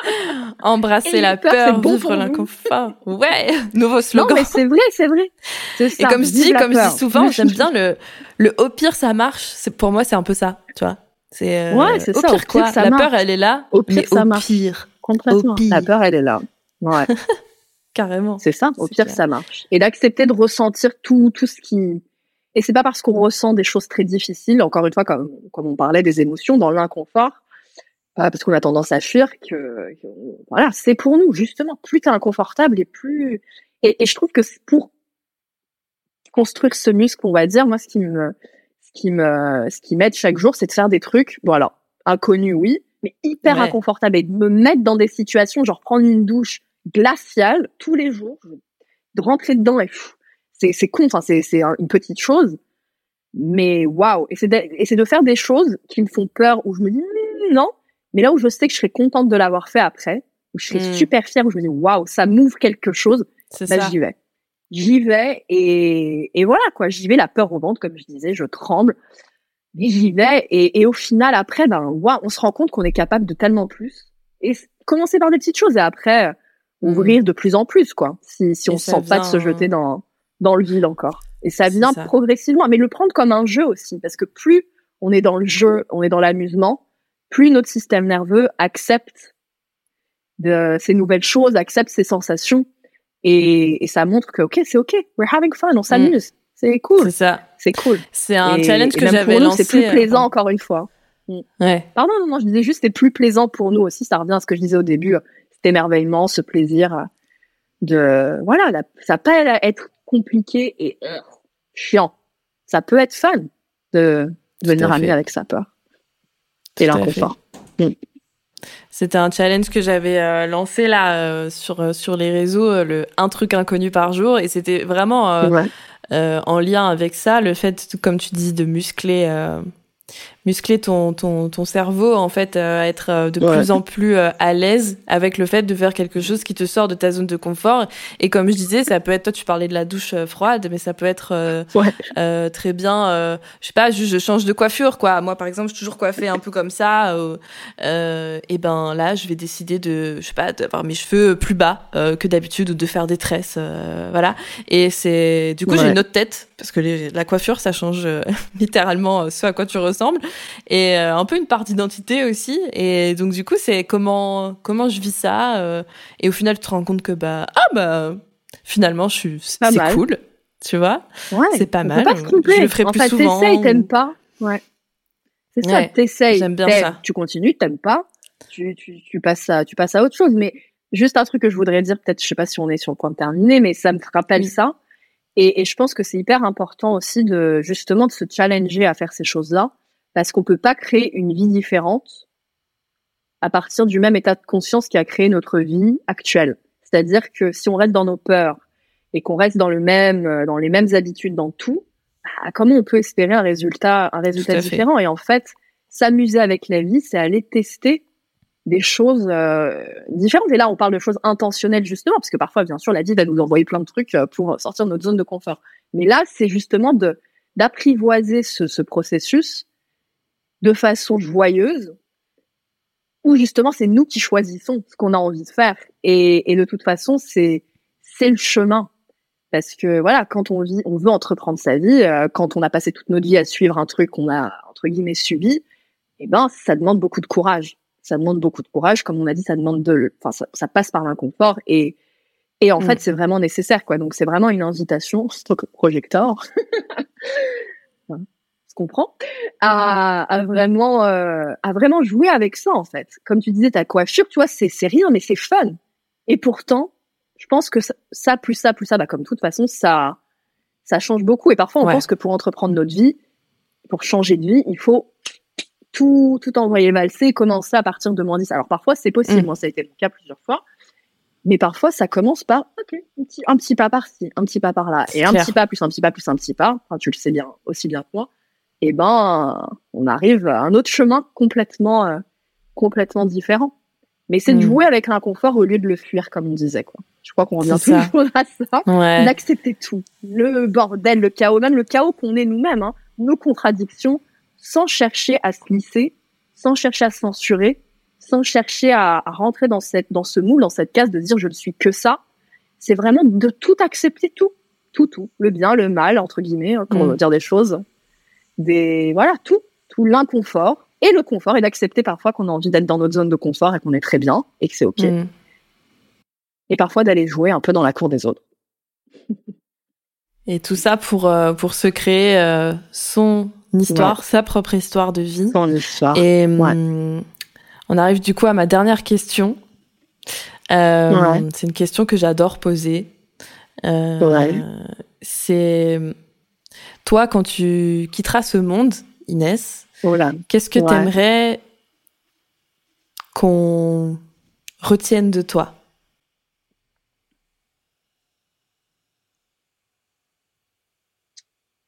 [laughs] embrasser la peur, peur, bon vivre l'inconfort. Ouais, [laughs] nouveau Non, slogan. mais c'est vrai, c'est vrai. C'est Et ça, comme je dis, comme je dis souvent, j'aime bien le le au pire ça marche. C'est pour moi c'est un peu ça, tu vois. C'est euh, Ouais, c'est ça, pire au pire, quoi. ça la marche. peur elle est là, Au pire, mais ça au marche. pire Complètement. Au pire. La peur, elle est là. Ouais. [laughs] carrément. C'est ça, au pire, clair. ça marche. Et d'accepter de ressentir tout, tout ce qui... Et c'est pas parce qu'on ressent des choses très difficiles, encore une fois, comme, comme on parlait des émotions, dans l'inconfort, pas parce qu'on a tendance à fuir, que, que- voilà, c'est pour nous, justement. Plus t'es inconfortable et plus... Et, et je trouve que c'est pour construire ce muscle, on va dire, moi, ce qui me, ce qui me, ce qui m'aide chaque jour, c'est de faire des trucs, bon alors, inconnus, oui, mais hyper Ouais. inconfortable et de me mettre dans des situations, genre prendre une douche glaciale tous les jours, de rentrer dedans et pff, c'est c'est con, enfin c'est c'est un- une petite chose, mais waouh et c'est de, et c'est de faire des choses qui me font peur où je me dis Hmm, non, mais là où je sais que je serais contente de l'avoir fait après, où je serais Mm. super fière, où je me dis waouh ça m'ouvre quelque chose, C'est bah j'y vais, j'y vais et et voilà quoi, j'y vais la peur au ventre comme je disais, je tremble, mais j'y vais et, et au final après ben waouh on se rend compte qu'on est capable de tellement plus et commencer par des petites choses et après Mm. ouvrir de plus en plus quoi. Si si on se sent pas de se jeter dans dans le vide encore et ça vient ça. progressivement mais le prendre comme un jeu aussi parce que plus on est dans le jeu on est dans l'amusement plus notre système nerveux accepte de ces nouvelles choses accepte ces sensations et, et ça montre que ok c'est ok we're having fun on s'amuse c'est cool C'est ça. c'est cool C'est un Et- challenge que j'avais lancé. c'est plus euh, plaisant encore une fois Ouais. Pardon, non, non, je disais juste c'est plus plaisant pour nous aussi. Ça revient à ce que je disais au début, euh, cet émerveillement, ce plaisir euh, de voilà, la- ça peut être compliqué et euh, chiant. Ça peut être fun de devenir ami avec sa peur et Tout à l'inconfort. C'était un challenge que j'avais euh, lancé là euh, sur euh, sur les réseaux, le un truc inconnu par jour, et c'était vraiment Ouais. en lien avec ça, le fait, comme tu dis, de muscler, muscler ton, ton, ton cerveau, en fait, euh, à être euh, de Ouais. plus en plus euh, à l'aise avec le fait de faire quelque chose qui te sort de ta zone de confort. Et comme je disais, ça peut être, toi, tu parlais de la douche froide, mais ça peut être euh, Ouais. euh, très bien, euh, je sais pas, juste je change de coiffure, quoi. Moi, par exemple, je suis toujours coiffée un peu comme ça. euh, euh, et ben là, je vais décider de, je sais pas, d'avoir mes cheveux plus bas euh, que d'habitude ou de faire des tresses, euh, voilà. Et c'est du coup j'ai une autre tête parce que les- la coiffure ça change [laughs] littéralement ce à quoi tu ressembles et euh, un peu une part d'identité aussi. Et donc du coup c'est comment comment je vis ça euh, et au final tu te rends compte que bah ah bah finalement je suis c'est cool, tu vois. Ouais. C'est pas mal. Pas. Je le ferai en plus fait, souvent. t'essayes, t'aimes pas. Ouais. C'est ça, Ouais. t'essayes. J'aime bien ça. Tu continues, t'aimes pas. Tu, tu, tu passes à, tu passes à autre chose. Mais juste un truc que je voudrais dire, peut-être, je sais pas si on est sur le point de terminer, mais ça me rappelle Oui. ça. Et, et je pense que c'est hyper important aussi de, justement, de se challenger à faire ces choses-là. Parce qu'on peut pas créer une vie différente à partir du même état de conscience qui a créé notre vie actuelle. C'est-à-dire que si on reste dans nos peurs et qu'on reste dans le même, euh, dans les mêmes habitudes dans tout, bah, comment on peut espérer un résultat, un résultat différent? Et en fait, s'amuser avec la vie, c'est aller tester des choses euh, différentes. Et là, on parle de choses intentionnelles justement, parce que parfois, bien sûr, la vie va nous envoyer plein de trucs euh, pour sortir de notre zone de confort. Mais là, c'est justement de d'apprivoiser ce, ce processus de façon joyeuse, où justement, c'est nous qui choisissons ce qu'on a envie de faire. Et, et de toute façon, c'est c'est le chemin. Parce que voilà, quand on vit, on veut entreprendre sa vie, euh, quand on a passé toute notre vie à suivre un truc qu'on a entre guillemets subi, eh ben, ça demande beaucoup de courage ça demande beaucoup de courage. Comme on a dit, ça demande de, enfin, ça, passe par l'inconfort et et en mm. fait, c'est vraiment nécessaire, quoi. Donc, c'est vraiment une invitation, [laughs] projecteur, se comprend, à, à vraiment, euh, à vraiment jouer avec ça, en fait. Comme tu disais, ta coiffure, tu vois, c'est, c'est rien, mais c'est fun. Et pourtant, je pense que ça, plus ça, plus ça, bah, comme toute façon, ça, ça change beaucoup. Et parfois, on pense que pour entreprendre notre vie, pour changer de vie, il faut tout, tout envoyer valser, commencer à partir de moins 10. Alors parfois c'est possible, mm. moi ça a été le cas plusieurs fois, mais parfois ça commence par ok, un petit, un petit pas par-ci, un petit pas par-là, et un petit pas plus un petit pas plus un petit pas, enfin, tu le sais bien aussi bien que moi, eh ben on arrive à un autre chemin complètement, euh, complètement différent. Mais c'est de mm. jouer avec l'inconfort au lieu de le fuir, comme on disait. Quoi. Je crois qu'on revient toujours à ça. D'accepter tout. Le bordel, le chaos, même le chaos qu'on est nous-mêmes, hein, nos contradictions, sans chercher à se glisser, sans chercher à se censurer, sans chercher à, rentrer dans cette dans ce moule, dans cette case de dire je ne suis que ça. C'est vraiment de tout accepter, tout, tout, tout, le bien, le mal entre guillemets, hein, pour mm. dire des choses, des voilà tout, tout l'inconfort et le confort et d'accepter parfois qu'on a envie d'être dans notre zone de confort et qu'on est très bien et que c'est ok. Mm. Et parfois d'aller jouer un peu dans la cour des autres. Et tout ça pour euh, pour se créer euh, son histoire, sa propre histoire de vie. Son histoire. Et hum, on arrive du coup à ma dernière question. Euh, c'est une question que j'adore poser. C'est toi quand tu quitteras ce monde, Inès. Qu'est-ce que tu aimerais qu'on retienne de toi?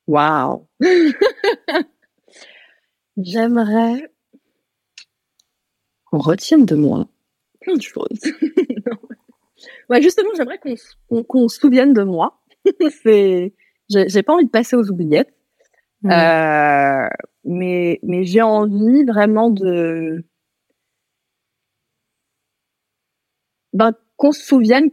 Wow. [laughs] J'aimerais qu'on retienne de moi plein de choses. [laughs] ouais, justement, j'aimerais qu'on se souvienne de moi. [laughs] C'est, j'ai pas envie de passer aux oubliettes, mmh. euh, mais mais j'ai envie vraiment de ben, qu'on se souvienne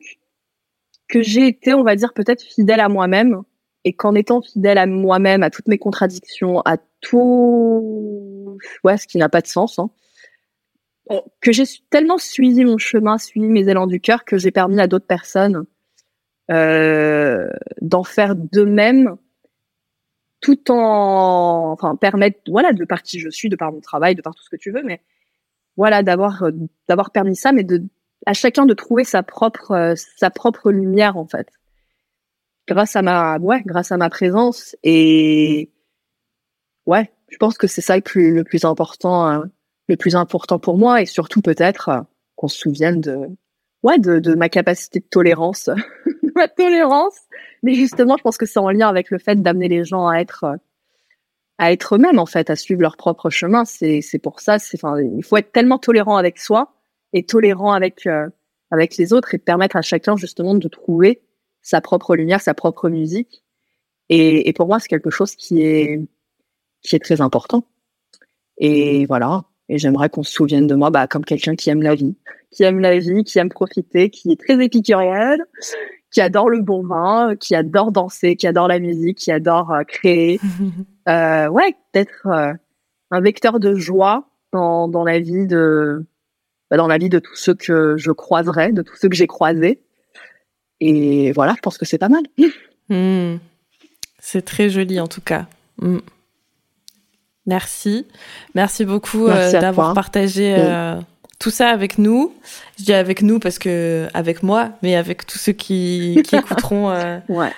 que j'ai été, on va dire, peut-être fidèle à moi-même et qu'en étant fidèle à moi-même, à toutes mes contradictions, à tout ouais, ce qui n'a pas de sens, hein, que j'ai tellement suivi mon chemin, suivi mes élans du cœur, que j'ai permis à d'autres personnes d'en faire de même, tout en, enfin, permettre, voilà, de par qui je suis, de par mon travail, de par tout ce que tu veux, mais voilà, d'avoir, d'avoir permis ça, mais de, à chacun de trouver sa propre, euh, sa propre lumière en fait. Grâce à ma ouais grâce à ma présence et ouais je pense que c'est ça le plus le plus important hein, le plus important pour moi et surtout peut-être euh, qu'on se souvienne de ouais de, de ma capacité de tolérance [laughs] ma tolérance mais justement je pense que c'est en lien avec le fait d'amener les gens à être euh, à être eux-mêmes en fait à suivre leur propre chemin c'est c'est pour ça c'est enfin il faut être tellement tolérant avec soi et tolérant avec euh, avec les autres et permettre à chacun justement de trouver sa propre lumière, sa propre musique. Et, et pour moi, c'est quelque chose qui est qui est très important. Et voilà. Et j'aimerais qu'on se souvienne de moi bah, comme quelqu'un qui aime la vie, qui aime la vie, qui aime profiter, qui est très épicurienne, qui adore le bon vin, qui adore danser, qui adore la musique, qui adore euh, créer. [laughs] euh, ouais, d'être euh, un vecteur de joie dans, dans la vie de bah, dans la vie de tous ceux que je croiserai, de tous ceux que j'ai croisés. Et voilà, je pense que c'est pas mal. Hmm. C'est très joli en tout cas. Hmm. Merci. Merci beaucoup euh, d'avoir partagé euh, tout ça avec nous. Je dis avec nous parce que avec moi, mais avec tous ceux qui, qui [laughs] écouteront. Euh, ouais.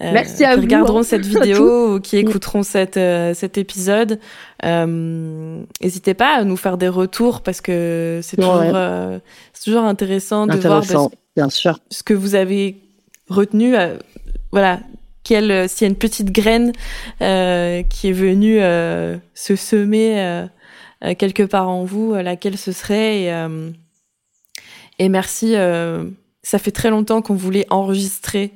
Merci à qui regarderont hein. cette vidéo ou qui écouteront cette, cet épisode. N'hésitez pas à nous faire des retours parce que c'est toujours, toujours intéressant de voir Bien sûr. ce que vous avez retenu. Euh, voilà, quelle, euh, s'il y a une petite graine euh, qui est venue se semer quelque part en vous, laquelle ce serait. Et, et merci. ça fait très longtemps qu'on voulait enregistrer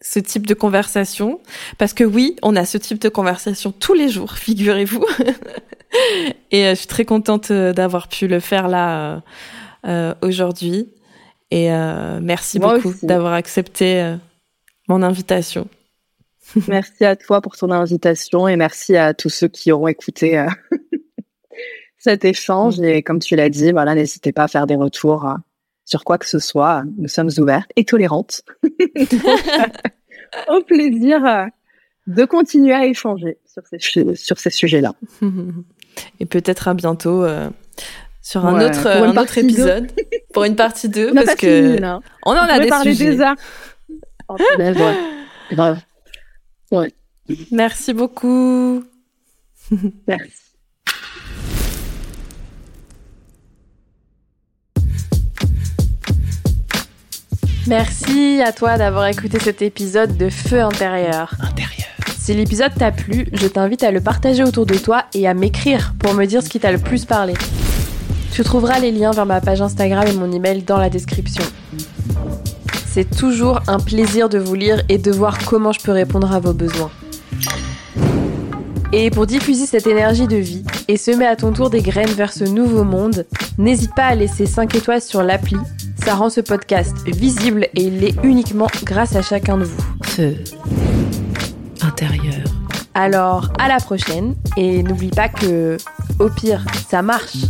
ce type de conversation parce que oui, on a ce type de conversation tous les jours, [laughs] figurez-vous. et je suis très contente d'avoir pu le faire là aujourd'hui. Et merci beaucoup d'avoir accepté mon invitation. [laughs] merci à toi pour ton invitation et merci à tous ceux qui auront écouté euh, [laughs] cet échange. Mm. Et comme tu l'as dit, voilà, n'hésitez pas à faire des retours euh, sur quoi que ce soit. Nous sommes ouvertes et tolérantes. [laughs] Au plaisir euh, de continuer à échanger sur ces, sur ces sujets-là. Et peut-être à bientôt sur un autre, un autre épisode pour une partie 2 parce que on en a des sujets. Des Merci beaucoup. [laughs] Merci. Merci à toi d'avoir écouté cet épisode de Feu intérieur. Intérieur. Si l'épisode t'a plu, je t'invite à le partager autour de toi et à m'écrire pour me dire ce qui t'a le plus parlé. Tu trouveras les liens vers ma page Instagram et mon email dans la description. C'est toujours un plaisir de vous lire et de voir comment je peux répondre à vos besoins. Et pour diffuser cette énergie de vie et semer à ton tour des graines vers ce nouveau monde, n'hésite pas à laisser 5 étoiles sur l'appli. Ça rend ce podcast visible et il l'est uniquement grâce à chacun de vous. Feu intérieur. Alors, à la prochaine et n'oublie pas que, au pire, ça marche.